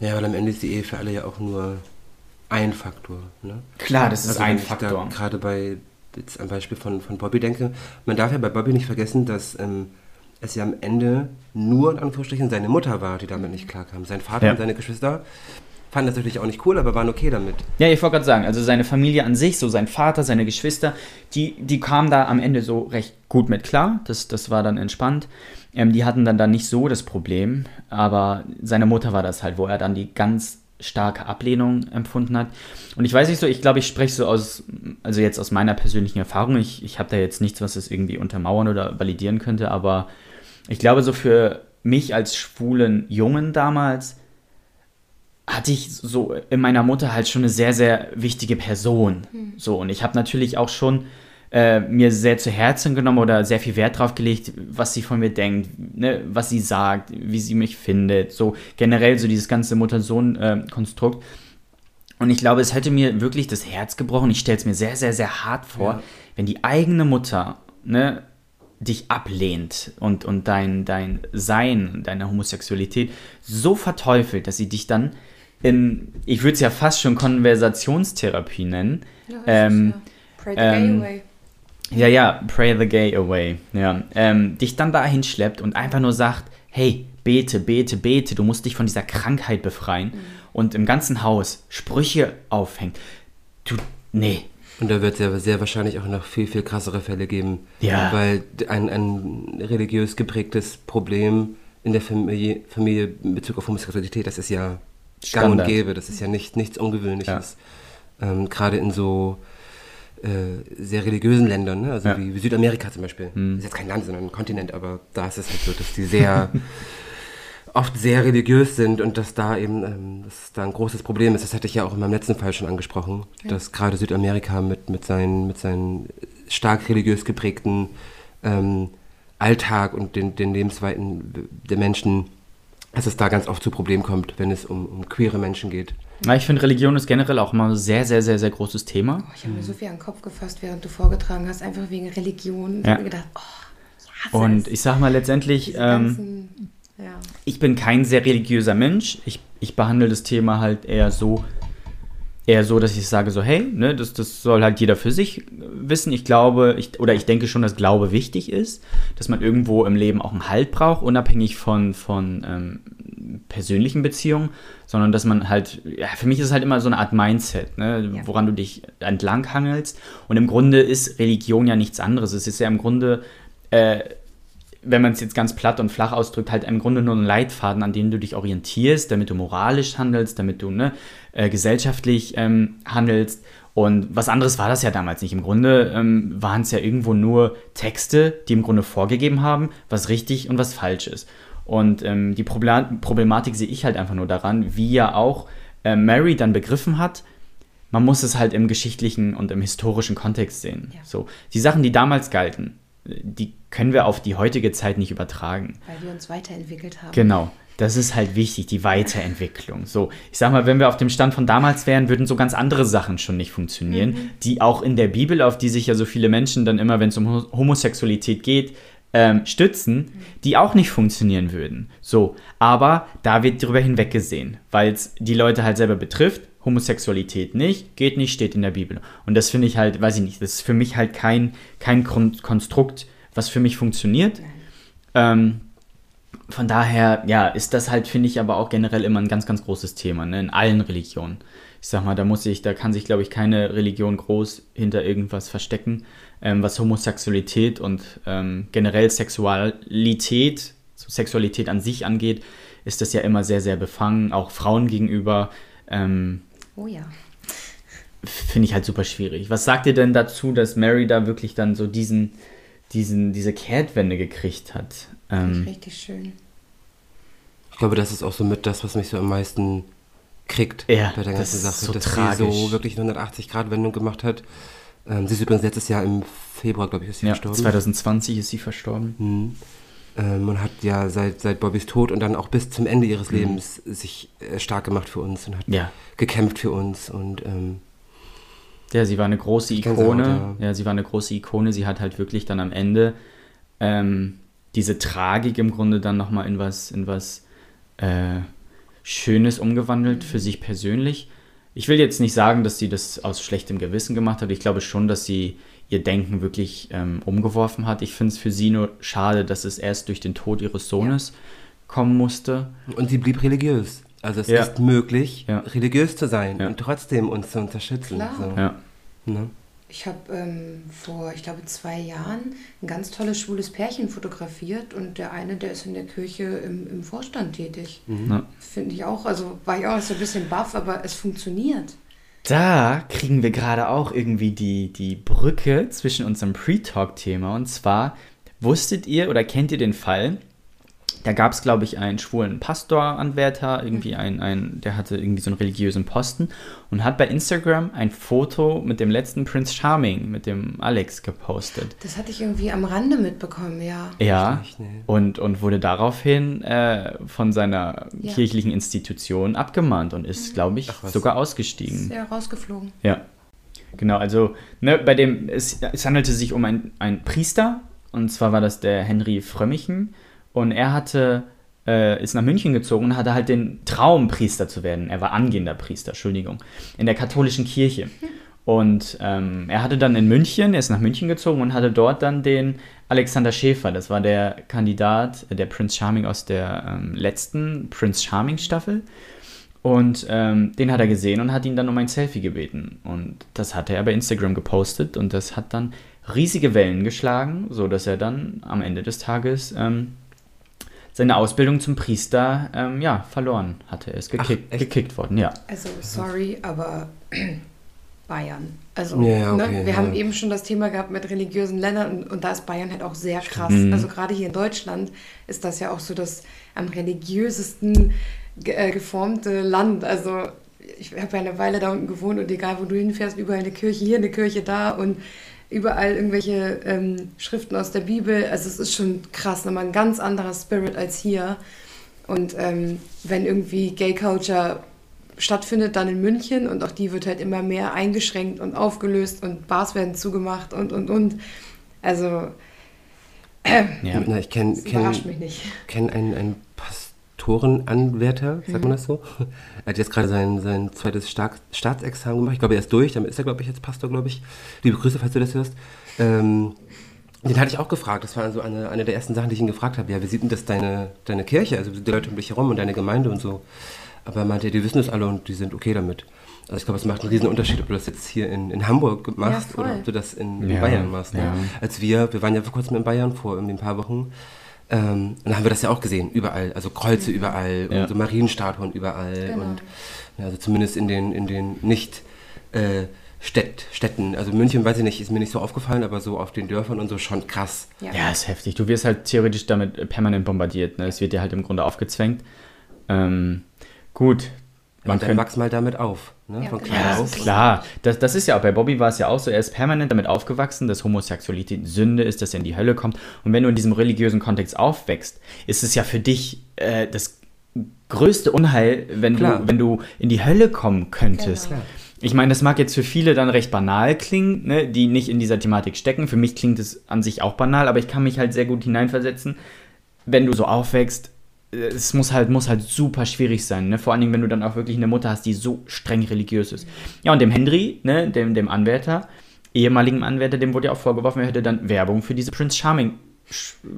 Ja, weil am Ende ist die Ehe für alle ja auch nur ein Faktor. Ne? Klar, das ist Also ein Faktor. Gerade bei jetzt am Beispiel von, von Bobby denke, man darf ja bei Bobby nicht vergessen, dass ähm, es ja am Ende nur in Anführungsstrichen seine Mutter war, die damit nicht klarkam. Sein Vater Ja. und seine Geschwister fanden das natürlich auch nicht cool, aber waren okay damit. Ja, ich wollte gerade sagen, also seine Familie an sich, so sein Vater, seine Geschwister, die, die kamen da am Ende so recht gut mit klar. Das, das war dann entspannt. Ähm, die hatten dann da nicht so das Problem, aber seine Mutter war das halt, wo er dann die ganz starke Ablehnung empfunden hat. Und ich weiß nicht so, ich glaube, ich spreche so aus, also jetzt aus meiner persönlichen Erfahrung. Ich, ich habe da jetzt nichts, was es irgendwie untermauern oder validieren könnte, aber ich glaube, so für mich als schwulen Jungen damals hatte ich so in meiner Mutter halt schon eine sehr, sehr wichtige Person. So, und ich habe natürlich auch schon äh, mir sehr zu Herzen genommen oder sehr viel Wert drauf gelegt, was sie von mir denkt, ne, was sie sagt, wie sie mich findet. So generell so dieses ganze Mutter-Sohn-Konstrukt. Und ich glaube, es hätte mir wirklich das Herz gebrochen. Ich stelle es mir sehr, sehr, sehr hart vor, Ja. wenn die eigene Mutter ne, dich ablehnt und, und dein, dein Sein, deine Homosexualität so verteufelt, dass sie dich dann in, ich würde es ja fast schon Konversationstherapie nennen. ähm, Pray the ähm, gay away. ja, ja, pray the gay away. Ja, ähm, dich dann dahin schleppt und einfach nur sagt, hey, bete, bete, bete, du musst dich von dieser Krankheit befreien und im ganzen Haus Sprüche aufhängt. Du, nee. Und da wird es ja sehr wahrscheinlich auch noch viel, viel krassere Fälle geben. Ja. Weil ein, ein religiös geprägtes Problem in der Familie, Familie in Bezug auf Homosexualität, das ist ja gang und Standard. gäbe. Das ist ja nicht, nichts Ungewöhnliches. Ähm, Gerade in so äh, sehr religiösen Ländern, ne? also Ja. wie, wie Südamerika zum Beispiel. Mhm. Das ist jetzt kein Land, sondern ein Kontinent, aber da ist es halt so, dass die sehr oft sehr religiös sind und dass da eben ähm, dass da ein großes Problem ist. Das hatte ich ja auch in meinem letzten Fall schon angesprochen, dass gerade Südamerika mit, mit, seinen, mit seinen stark religiös geprägten ähm, Alltag und den, den Lebensweiten der Menschen, dass es da ganz oft zu Problemen kommt, wenn es um, um queere Menschen geht. Ja, ich finde, Religion ist generell auch immer ein sehr, sehr, sehr, sehr großes Thema. Oh, ich habe mir so viel an den Kopf gefasst, während du vorgetragen hast, einfach wegen Religion. Ich Ja. habe mir gedacht, oh, ich hasse Und es. ich sag mal letztendlich, Diese ähm, ja. ich bin kein sehr religiöser Mensch. Ich, ich behandle das Thema halt eher so, eher so, dass ich sage so, hey, ne, das, das soll halt jeder für sich wissen. Ich glaube, ich, oder ich denke schon, dass Glaube wichtig ist, dass man irgendwo im Leben auch einen Halt braucht, unabhängig von, von ähm, persönlichen Beziehungen, sondern dass man halt, ja, für mich ist es halt immer so eine Art Mindset, ne, Ja. woran du dich entlang hangelst. Und im Grunde ist Religion ja nichts anderes. Es ist ja im Grunde äh, wenn man es jetzt ganz platt und flach ausdrückt, halt im Grunde nur ein Leitfaden, an dem du dich orientierst, damit du moralisch handelst, damit du ne, äh, gesellschaftlich ähm, handelst. Und was anderes war das ja damals nicht. Im Grunde ähm, waren es ja irgendwo nur Texte, die im Grunde vorgegeben haben, was richtig und was falsch ist. Und ähm, die Problem Problematik sehe ich halt einfach nur daran, wie ja auch äh, Mary dann begriffen hat, man muss es halt im geschichtlichen und im historischen Kontext sehen. Ja. So, die Sachen, die damals galten, die können wir auf die heutige Zeit nicht übertragen. Weil wir uns weiterentwickelt haben. Genau. Das ist halt wichtig, die Weiterentwicklung. So, ich sag mal, wenn wir auf dem Stand von damals wären, würden so ganz andere Sachen schon nicht funktionieren, die auch in der Bibel, auf die sich ja so viele Menschen dann immer, wenn es um Ho- Homosexualität geht, ähm, stützen, die auch nicht funktionieren würden. So, aber da wird drüber hinweggesehen, weil es die Leute halt selber betrifft. Homosexualität nicht, geht nicht, steht in der Bibel. Und das finde ich halt, weiß ich nicht, das ist für mich halt kein, kein Kon Konstrukt, was für mich funktioniert. Ähm, von daher, ja, ist das halt, finde ich, aber auch generell immer ein ganz, ganz großes Thema, ne? in allen Religionen. Ich sag mal, da muss ich, da kann sich, glaube ich, keine Religion groß hinter irgendwas verstecken, ähm, was Homosexualität und ähm, generell Sexualität, so Sexualität an sich angeht, ist das ja immer sehr, sehr befangen, auch Frauen gegenüber. Ähm, Oh ja. finde ich halt super schwierig. Was sagt ihr denn dazu, dass Mary da wirklich dann so diesen, diesen, diese Kehrtwende gekriegt hat? Ähm, Richtig schön. Ich glaube, das ist auch so mit das, was mich so am meisten kriegt Ja, bei der das ganzen ist Sache, so dass tragisch. sie so wirklich eine 180-Grad-Wendung gemacht hat. Ähm, sie ist übrigens letztes Jahr im Februar, glaube ich, ist sie ja, verstorben. 2020 ist sie verstorben. Mhm. Ähm, und hat ja seit, seit Bobbys Tod und dann auch bis zum Ende ihres Lebens sich äh, stark gemacht für uns und hat Mhm. Ja. gekämpft für uns und ähm, Ja, sie war eine große Ikone. ja. Ja. sie war eine große Ikone. Sie hat halt wirklich dann am Ende ähm, diese Tragik im Grunde dann nochmal in was, in was äh, Schönes umgewandelt für sich persönlich. Ich will jetzt nicht sagen, dass sie das aus schlechtem Gewissen gemacht hat. Ich glaube schon, dass sie ihr Denken wirklich ähm, umgeworfen hat. Ich finde es für sie nur schade, dass es erst durch den Tod ihres Sohnes kommen musste. Und sie blieb religiös. Also es Ja. ist möglich, Ja. religiös zu sein Ja. und trotzdem uns zu unterstützen. Klar. So. Ja. Ne? Ich habe ähm, vor, ich glaube, zwei Jahren ein ganz tolles schwules Pärchen fotografiert und der eine, der ist in der Kirche im, im Vorstand tätig. Ja. Finde ich auch, also war ich auch so ein bisschen baff, aber es funktioniert. Da kriegen wir gerade auch irgendwie die, die Brücke zwischen unserem Pre-Talk-Thema. Und zwar, wusstet ihr oder kennt ihr den Fall? Da gab es, glaube ich, einen schwulen Pastoranwärter, irgendwie ein, ein, der hatte irgendwie so einen religiösen Posten und hat bei Instagram ein Foto mit dem letzten Prince Charming, mit dem Alex, gepostet. Das hatte ich irgendwie am Rande mitbekommen, ja. Ja, nicht, nee. und, und wurde daraufhin äh, von seiner Ja. kirchlichen Institution abgemahnt und ist, glaube ich, Ach sogar ausgestiegen. Ist ja rausgeflogen. Ja. Genau, also ne, bei dem, es, es handelte sich um einen Priester, und zwar war das der Henry Frömmichen, und er hatte, äh, ist nach München gezogen und hatte halt den Traum, Priester zu werden. Er war angehender Priester, Entschuldigung, in der katholischen Kirche. Und ähm, er hatte dann in München, er ist nach München gezogen und hatte dort dann den Alexander Schäfer, das war der Kandidat, äh, der Prince Charming aus der ähm, letzten Prince Charming Staffel. Und ähm, den hat er gesehen und hat ihn dann um ein Selfie gebeten. Und das hat er bei Instagram gepostet und das hat dann riesige Wellen geschlagen, so dass er dann am Ende des Tages ähm, seine Ausbildung zum Priester ähm, ja, verloren hatte. Er ist gekickt, echt? gekickt worden, ja. Also, sorry, aber Bayern. Also, Ja, ja, okay, ne, wir ja. haben eben schon das Thema gehabt mit religiösen Ländern und, und da ist Bayern halt auch sehr krass. Mhm. Also, gerade hier in Deutschland ist das ja auch so das am religiösesten ge äh, geformte Land. Also, ich habe ja eine Weile da unten gewohnt und egal, wo du hinfährst, überall eine Kirche, hier eine Kirche, da und überall irgendwelche ähm, Schriften aus der Bibel. Also, es ist schon krass, nochmal ein ganz anderer Spirit als hier. Und ähm, wenn irgendwie Gay Culture stattfindet, dann in München und auch die wird halt immer mehr eingeschränkt und aufgelöst und Bars werden zugemacht und und und. Also, ja. Na, ich kenne das kenn, überrascht mich nicht. kenn einen, einen Pastorenanwärter, sagt Mhm. man das so? Er hat jetzt gerade sein, sein zweites Staat, Staatsexamen gemacht. Ich glaube, er ist durch, damit ist er, glaube ich, jetzt Pastor, glaube ich. Liebe Grüße, falls du das hörst. Ähm, den hatte ich auch gefragt. Das war also eine, eine der ersten Sachen, die ich ihn gefragt habe. Ja, wie sieht denn das deine, deine Kirche, also die Leute um dich herum und deine Gemeinde und so? Aber er meinte, die wissen es alle und die sind okay damit. Also ich glaube, es macht einen riesen Unterschied, ob du das jetzt hier in, in Hamburg machst voll. oder ob du das in, in Ja, Bayern machst. Ne? ja. Als wir, wir waren ja vor kurzem in Bayern, vor irgendwie ein paar Wochen, ähm, und dann haben wir das ja auch gesehen, überall. Also Kreuze überall Ja. und so Marienstatuen überall. Genau. Und ja, also zumindest in den, in den nicht äh, Städt, Städten. Also München, weiß ich nicht, ist mir nicht so aufgefallen, aber so auf den Dörfern und so schon krass. Ja. Ja, ist heftig. Du wirst halt theoretisch damit äh, permanent bombardiert. Ne? Es wird dir halt im Grunde aufgezwängt. Ähm, gut. Man und dann könnte wachs mal damit auf. Ne? Ja, ist- Klar, das, das ist ja auch bei Bobby war es ja auch so, er ist permanent damit aufgewachsen, dass Homosexualität Sünde ist, dass er in die Hölle kommt. Und wenn du in diesem religiösen Kontext aufwächst, ist es ja für dich äh, das größte Unheil, wenn Klar. du, wenn du in die Hölle kommen könntest. Genau. Ich meine, das mag jetzt für viele dann recht banal klingen, ne, die nicht in dieser Thematik stecken. Für mich klingt es an sich auch banal, aber ich kann mich halt sehr gut hineinversetzen, wenn du so aufwächst. Es muss halt, muss halt super schwierig sein, ne? Vor allen Dingen, wenn du dann auch wirklich eine Mutter hast, die so streng religiös ist. Ja, und dem Henry, ne, dem, dem Anwärter, ehemaligen Anwärter, dem wurde ja auch vorgeworfen, er hätte dann Werbung für diese Prince Charming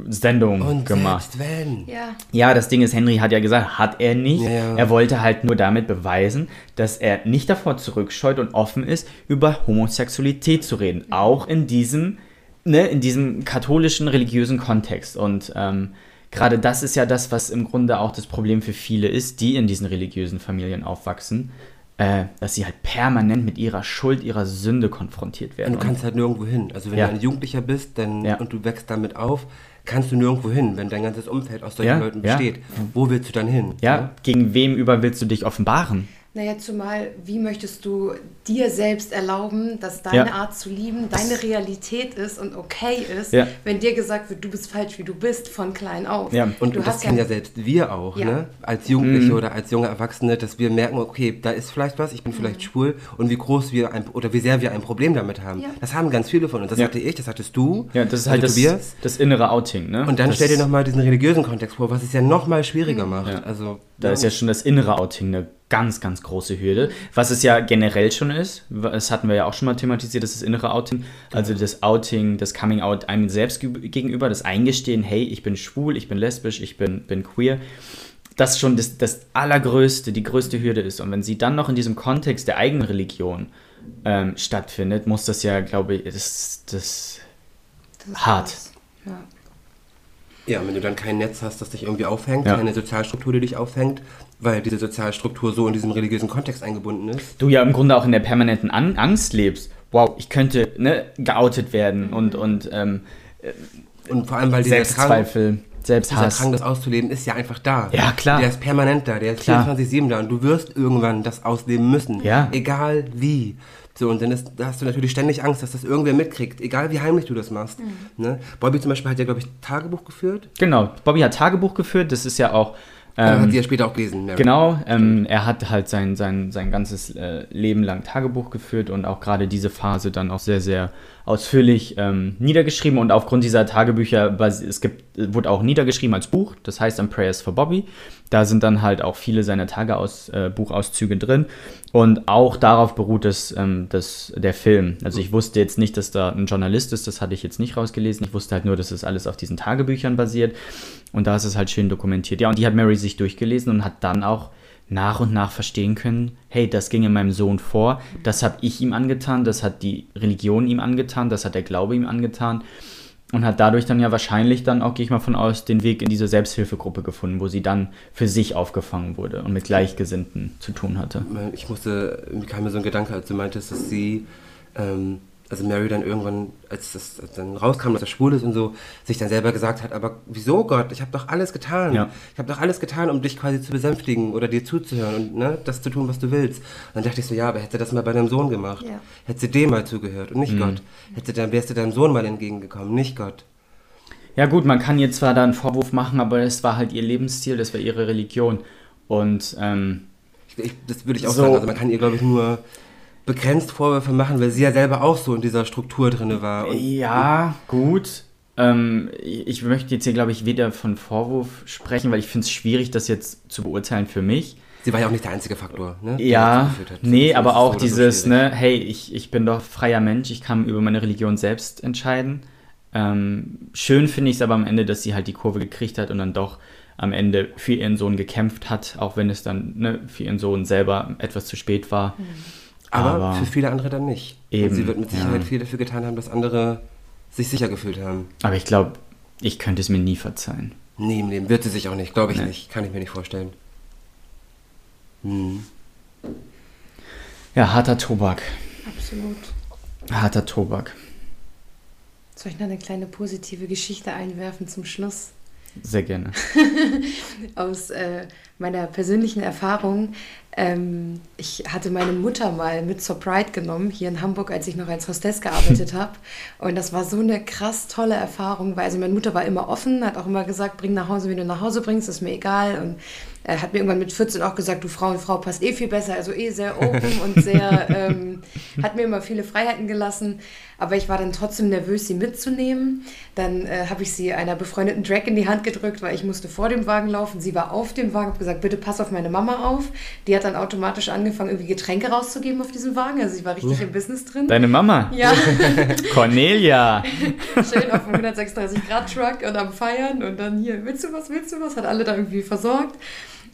Sendung Und gemacht. wenn. Ja, Ja, das Ding ist, Henry hat ja gesagt, hat er nicht. Ja, ja. Er wollte halt nur damit beweisen, dass er nicht davor zurückscheut und offen ist, über Homosexualität zu reden. Auch in diesem, ne, in diesem katholischen, religiösen Kontext. Und ähm, gerade das ist ja das, was im Grunde auch das Problem für viele ist, die in diesen religiösen Familien aufwachsen, äh, dass sie halt permanent mit ihrer Schuld, ihrer Sünde konfrontiert werden. Und du kannst halt nirgendwo hin. Also wenn Ja. du ein Jugendlicher bist dann, Ja. und du wächst damit auf, kannst du nirgendwo hin, wenn dein ganzes Umfeld aus solchen Ja, Leuten ja. besteht. Wo willst du dann hin? ja, gegen wem über willst du dich offenbaren? Naja, zumal, wie möchtest du dir selbst erlauben, dass deine Ja. Art zu lieben deine Realität ist und okay ist, Ja. wenn dir gesagt wird, du bist falsch, wie du bist, von klein auf. Ja, Und, du und das hast kennen ja selbst wir auch, Ja. ne? Als Jugendliche Mhm. oder als junge Erwachsene, dass wir merken, okay, da ist vielleicht was, ich bin vielleicht schwul und wie groß wir ein, oder wie sehr wir ein Problem damit haben. Ja. Das haben ganz viele von uns. Das Ja. hatte ich, das hattest du. Ja, das ist also halt das, Tobias. das innere Outing, ne? Und dann das, stell dir nochmal diesen religiösen Kontext vor, was es ja nochmal schwieriger macht. Ja. Also, Da ist ja schon das innere Outing eine ganz, ganz große Hürde. Was es ja generell schon ist, das hatten wir ja auch schon mal thematisiert, das ist das innere Outing. Also das Outing, das Coming Out einem selbst gegenüber, das Eingestehen, hey, ich bin schwul, ich bin lesbisch, ich bin, bin queer. Das schon das, das allergrößte, die größte Hürde ist. Und wenn sie dann noch in diesem Kontext der eigenen Religion ähm, stattfindet, muss das ja, glaube ich, das, das, Das hart. Ja. Ja, wenn du dann kein Netz hast, das dich irgendwie aufhängt, Ja. keine Sozialstruktur, die dich aufhängt, weil diese Sozialstruktur so in diesem religiösen Kontext eingebunden ist. du ja im Grunde auch in der permanenten An Angst lebst. Wow, ich könnte ne, geoutet werden und, und ähm, Und vor allem, weil dieser Selbstzweifel, dieser Selbsthass. Drang, das auszuleben, ist ja einfach da. Ja, klar. Der ist permanent da, der ist Klar. 24-7 da und du wirst irgendwann das ausleben müssen. Ja. Egal wie. So, und dann ist, da hast du natürlich ständig Angst, dass das irgendwer mitkriegt, egal wie heimlich du das machst. Ne? Bobby zum Beispiel hat ja, glaube ich, Tagebuch geführt. Genau, Bobby hat Tagebuch geführt, das ist ja auch. Ähm, hat sie ja später auch gelesen. Mary. Genau, ähm, er hat halt sein, sein, sein ganzes äh, Leben lang Tagebuch geführt und auch gerade diese Phase dann auch sehr, sehr ausführlich ähm, niedergeschrieben. Und aufgrund dieser Tagebücher, es gibt, äh, wurde auch niedergeschrieben als Buch, das heißt dann Prayers for Bobby. Da sind dann halt auch viele seiner Tageaus, äh, drin. Und auch darauf beruht es, ähm, das, der Film. Also ich wusste jetzt nicht, dass da ein Journalist ist, das hatte ich jetzt nicht rausgelesen. Ich wusste halt nur, dass es alles auf diesen Tagebüchern basiert. Und da ist es halt schön dokumentiert. Ja, und die hat Mary sich durchgelesen und hat dann auch nach und nach verstehen können, hey, das ging in meinem Sohn vor, das habe ich ihm angetan, das hat die Religion ihm angetan, das hat der Glaube ihm angetan und hat dadurch dann ja wahrscheinlich dann auch, gehe ich mal von aus, den Weg in diese Selbsthilfegruppe gefunden, wo sie dann für sich aufgefangen wurde und mit Gleichgesinnten zu tun hatte. Ich musste, mir kam mir so ein Gedanke, als du meintest, dass sie, ähm, also Mary dann irgendwann, als das dann rauskam, dass er schwul ist und so, sich dann selber gesagt hat, aber wieso Gott, ich habe doch alles getan. Ja. Ich habe doch alles getan, um dich quasi zu besänftigen oder dir zuzuhören und ne, das zu tun, was du willst. Und dann dachte ich so, ja, aber hätte das mal bei deinem Sohn gemacht. Ja. Hätte sie dem mal zugehört und nicht Gott. Hätte dann, wärst du deinem Sohn mal entgegengekommen, nicht Gott. Ja gut, man kann ihr zwar da einen Vorwurf machen, aber es war halt ihr Lebensstil, das war ihre Religion. Und ähm, Ich, ich, das würde ich auch So. sagen. Also man kann ihr, glaube ich, nur begrenzt Vorwürfe machen, weil sie ja selber auch so in dieser Struktur drin war. Und Ja, gut. Ähm, ich möchte jetzt hier, glaube ich, weder von Vorwurf sprechen, weil ich finde es schwierig, das jetzt zu beurteilen für mich. sie war ja auch nicht der einzige Faktor, ne? Ja, nee, Das aber auch so so dieses, schwierig. ne, hey, ich, ich bin doch freier Mensch, ich kann über meine Religion selbst entscheiden. Ähm, schön finde ich es aber am Ende, dass sie halt die Kurve gekriegt hat und dann doch am Ende für ihren Sohn gekämpft hat, auch wenn es dann ne, für ihren Sohn selber etwas zu spät war. Aber, aber- für viele andere dann nicht. Eben, Und sie wird mit Sicherheit ja. viel dafür getan haben, dass andere sich sicher gefühlt haben. Aber ich glaube, ich könnte es mir nie verzeihen. Nee, im Leben wird sie sich auch nicht, glaube ich Nee. nicht. Kann ich mir nicht vorstellen. Hm. Ja, harter Tobak. Absolut. Harter Tobak. Soll ich noch eine kleine positive Geschichte einwerfen zum Schluss? Sehr gerne. Aus äh, meiner persönlichen Erfahrung. Ähm, ich hatte meine Mutter mal mit zur Pride genommen, hier in Hamburg, als ich noch als Hostess gearbeitet habe. Und das war so eine krass tolle Erfahrung, weil also meine Mutter war immer offen, hat auch immer gesagt, bring nach Hause, wie du nach Hause bringst, ist mir egal. Und er hat mir irgendwann mit 14 auch gesagt, du Frau und Frau passt eh viel besser, also eh sehr open und sehr, ähm, hat mir immer viele Freiheiten gelassen. Aber ich war dann trotzdem nervös, sie mitzunehmen. Dann äh, habe ich sie einer befreundeten Drag in die Hand gedrückt, weil ich musste vor dem Wagen laufen. Sie war auf dem Wagen, habe gesagt, bitte pass auf meine Mama auf. Die hat dann automatisch angefangen, irgendwie Getränke rauszugeben auf diesem Wagen. Also sie war richtig im Business drin. Deine Mama? ja, Cornelia. schön auf dem 136 Grad Truck und am Feiern und dann hier, willst du was, willst du was? Hat alle da irgendwie versorgt.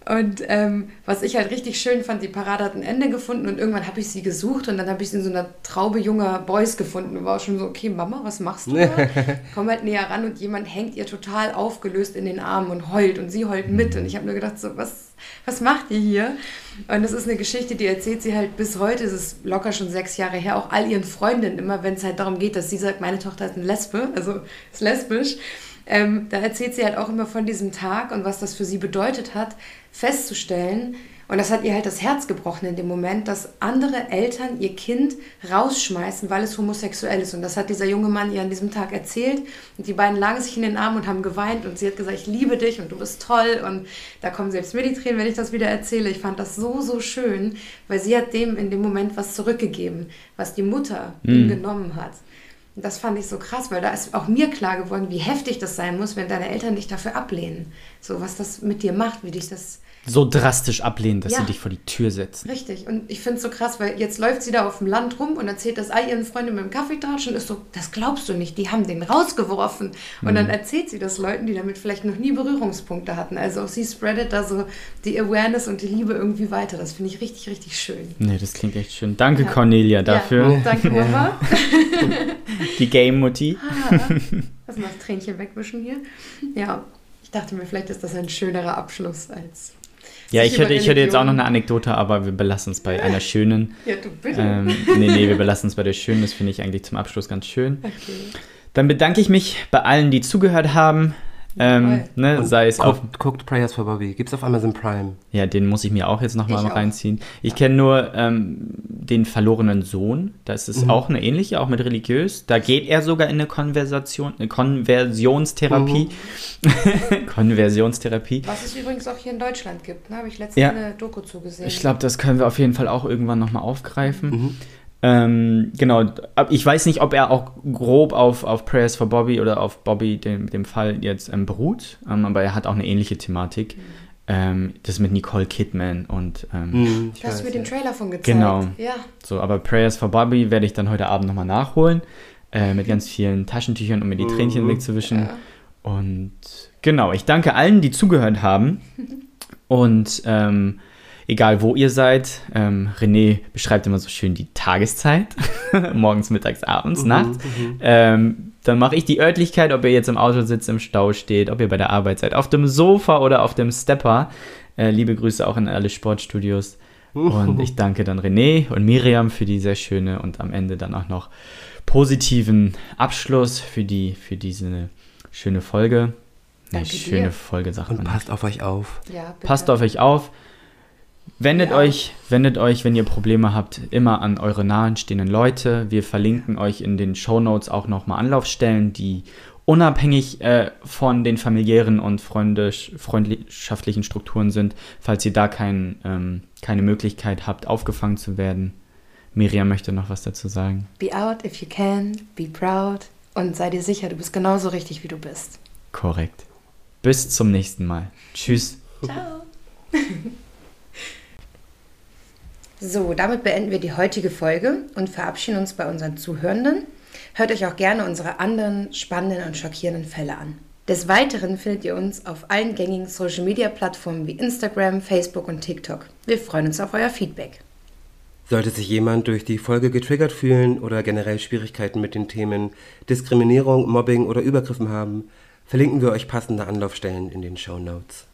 Und ähm, was ich halt richtig schön fand, die Parade hat ein Ende gefunden und irgendwann habe ich sie gesucht und dann habe ich sie in so einer Traube junger Boys gefunden und war auch schon so, okay, Mama, was machst du da? Komm halt näher ran und jemand hängt ihr total aufgelöst in den Armen und heult und sie heult mit und ich habe nur gedacht, so, was, was macht ihr hier? Und das ist eine Geschichte, die erzählt sie halt bis heute, es ist locker schon sechs Jahre her, auch all ihren Freundinnen immer, wenn es halt darum geht, dass sie sagt, meine Tochter ist eine Lesbe, also ist lesbisch, ähm, da erzählt sie halt auch immer von diesem Tag und was das für sie bedeutet hat, festzustellen, und das hat ihr halt das Herz gebrochen in dem Moment, dass andere Eltern ihr Kind rausschmeißen, weil es homosexuell ist. Und das hat dieser junge Mann ihr an diesem Tag erzählt. Und die beiden lagen sich in den Armen und haben geweint. Und sie hat gesagt, ich liebe dich und du bist toll. Und da kommen selbst mir die Tränen, wenn ich das wieder erzähle. Ich fand das so, so schön, weil sie hat dem in dem Moment was zurückgegeben, was die Mutter ihm genommen hat. Das fand ich so krass, weil da ist auch mir klar geworden, wie heftig das sein muss, wenn deine Eltern dich dafür ablehnen. So, was das mit dir macht, wie dich das So drastisch ablehnen, dass Ja. sie dich vor die Tür setzen. Richtig. Und ich finde es so krass, weil jetzt läuft sie da auf dem Land rum und erzählt das all ihren Freunden mit dem Kaffeetratsch und ist so, das glaubst du nicht, die haben den rausgeworfen. Und Mhm. dann erzählt sie das Leuten, die damit vielleicht noch nie Berührungspunkte hatten. Also auch sie spreadet da so die Awareness und die Liebe irgendwie weiter. Das finde ich richtig, richtig schön. Nee, das klingt echt schön. Danke, Ja. Cornelia, dafür. Ja, danke, Mama. Die Game-Mutti. Lass mal das Tränchen wegwischen hier. Ja, ich dachte mir, vielleicht ist das ein schönerer Abschluss als. Ja, ich hätte, ich hätte jetzt auch noch eine Anekdote, aber wir belassen es bei einer schönen. Ja, du bitte. Ähm, nee, nee, wir belassen es bei der schönen. Das finde ich eigentlich zum Abschluss ganz schön. Okay. Dann bedanke ich mich bei allen, die zugehört haben. Ähm, ne, sei es auf. guckt, guckt Prayers for Bobby. Gibt's auf Amazon Prime. Ja, den muss ich mir auch jetzt nochmal reinziehen. Ich kenne nur ähm, den verlorenen Sohn. Das ist Mhm. auch eine ähnliche, auch mit religiös. Da geht er sogar in eine Konversation, eine Konversionstherapie. Mhm. Konversionstherapie. Was es übrigens auch hier in Deutschland gibt, ne? habe ich letztens Ja. eine Doku zugesehen. Ich glaube, das können wir auf jeden Fall auch irgendwann nochmal aufgreifen. Mhm. Ähm, genau, ich weiß nicht, ob er auch grob auf, auf Prayers for Bobby oder auf Bobby, dem, dem Fall, jetzt ähm, beruht, ähm, aber er hat auch eine ähnliche Thematik. Ähm, das mit Nicole Kidman und ähm, Hm, ich Da hast du mir den. Trailer von gezeigt. Genau. Ja, so, aber Prayers for Bobby werde ich dann heute Abend nochmal nachholen, äh, mit ganz vielen Taschentüchern, um mir die Tränchen Mhm. wegzuwischen. Ja. Und genau, ich danke allen, die zugehört haben. Und ähm, egal wo ihr seid, ähm, René beschreibt immer so schön die Tageszeit. Morgens, mittags, abends, Mhm, nachts. Ähm, dann mache ich die Örtlichkeit, ob ihr jetzt im Auto sitzt, im Stau steht, ob ihr bei der Arbeit seid, auf dem Sofa oder auf dem Stepper. Äh, liebe Grüße auch in alle Sportstudios. Und ich danke dann René und Miriam für die sehr schöne und am Ende dann auch noch positiven Abschluss für, die, für diese schöne Folge. Danke schöne dir. Folge, sagt Und man. passt auf euch auf. ja. Passt auf euch auf. Wendet Ja. euch, wendet euch, wenn ihr Probleme habt, immer an eure nahestehenden Leute. Wir verlinken euch in den Shownotes auch nochmal Anlaufstellen, die unabhängig äh, von den familiären und freundisch, freundschaftlichen Strukturen sind, falls ihr da kein, ähm, keine Möglichkeit habt, aufgefangen zu werden. Miriam möchte noch was dazu sagen. Be out if you can, be proud und sei dir sicher, du bist genauso richtig, wie du bist. Korrekt. Bis zum nächsten Mal. Tschüss. Ciao. So, damit beenden wir die heutige Folge und verabschieden uns bei unseren Zuhörenden. Hört euch auch gerne unsere anderen spannenden und schockierenden Fälle an. Des Weiteren findet ihr uns auf allen gängigen Social Media Plattformen wie Instagram, Facebook und TikTok. Wir freuen uns auf euer Feedback. Sollte sich jemand durch die Folge getriggert fühlen oder generell Schwierigkeiten mit den Themen Diskriminierung, Mobbing oder Übergriffen haben, verlinken wir euch passende Anlaufstellen in den Show Notes.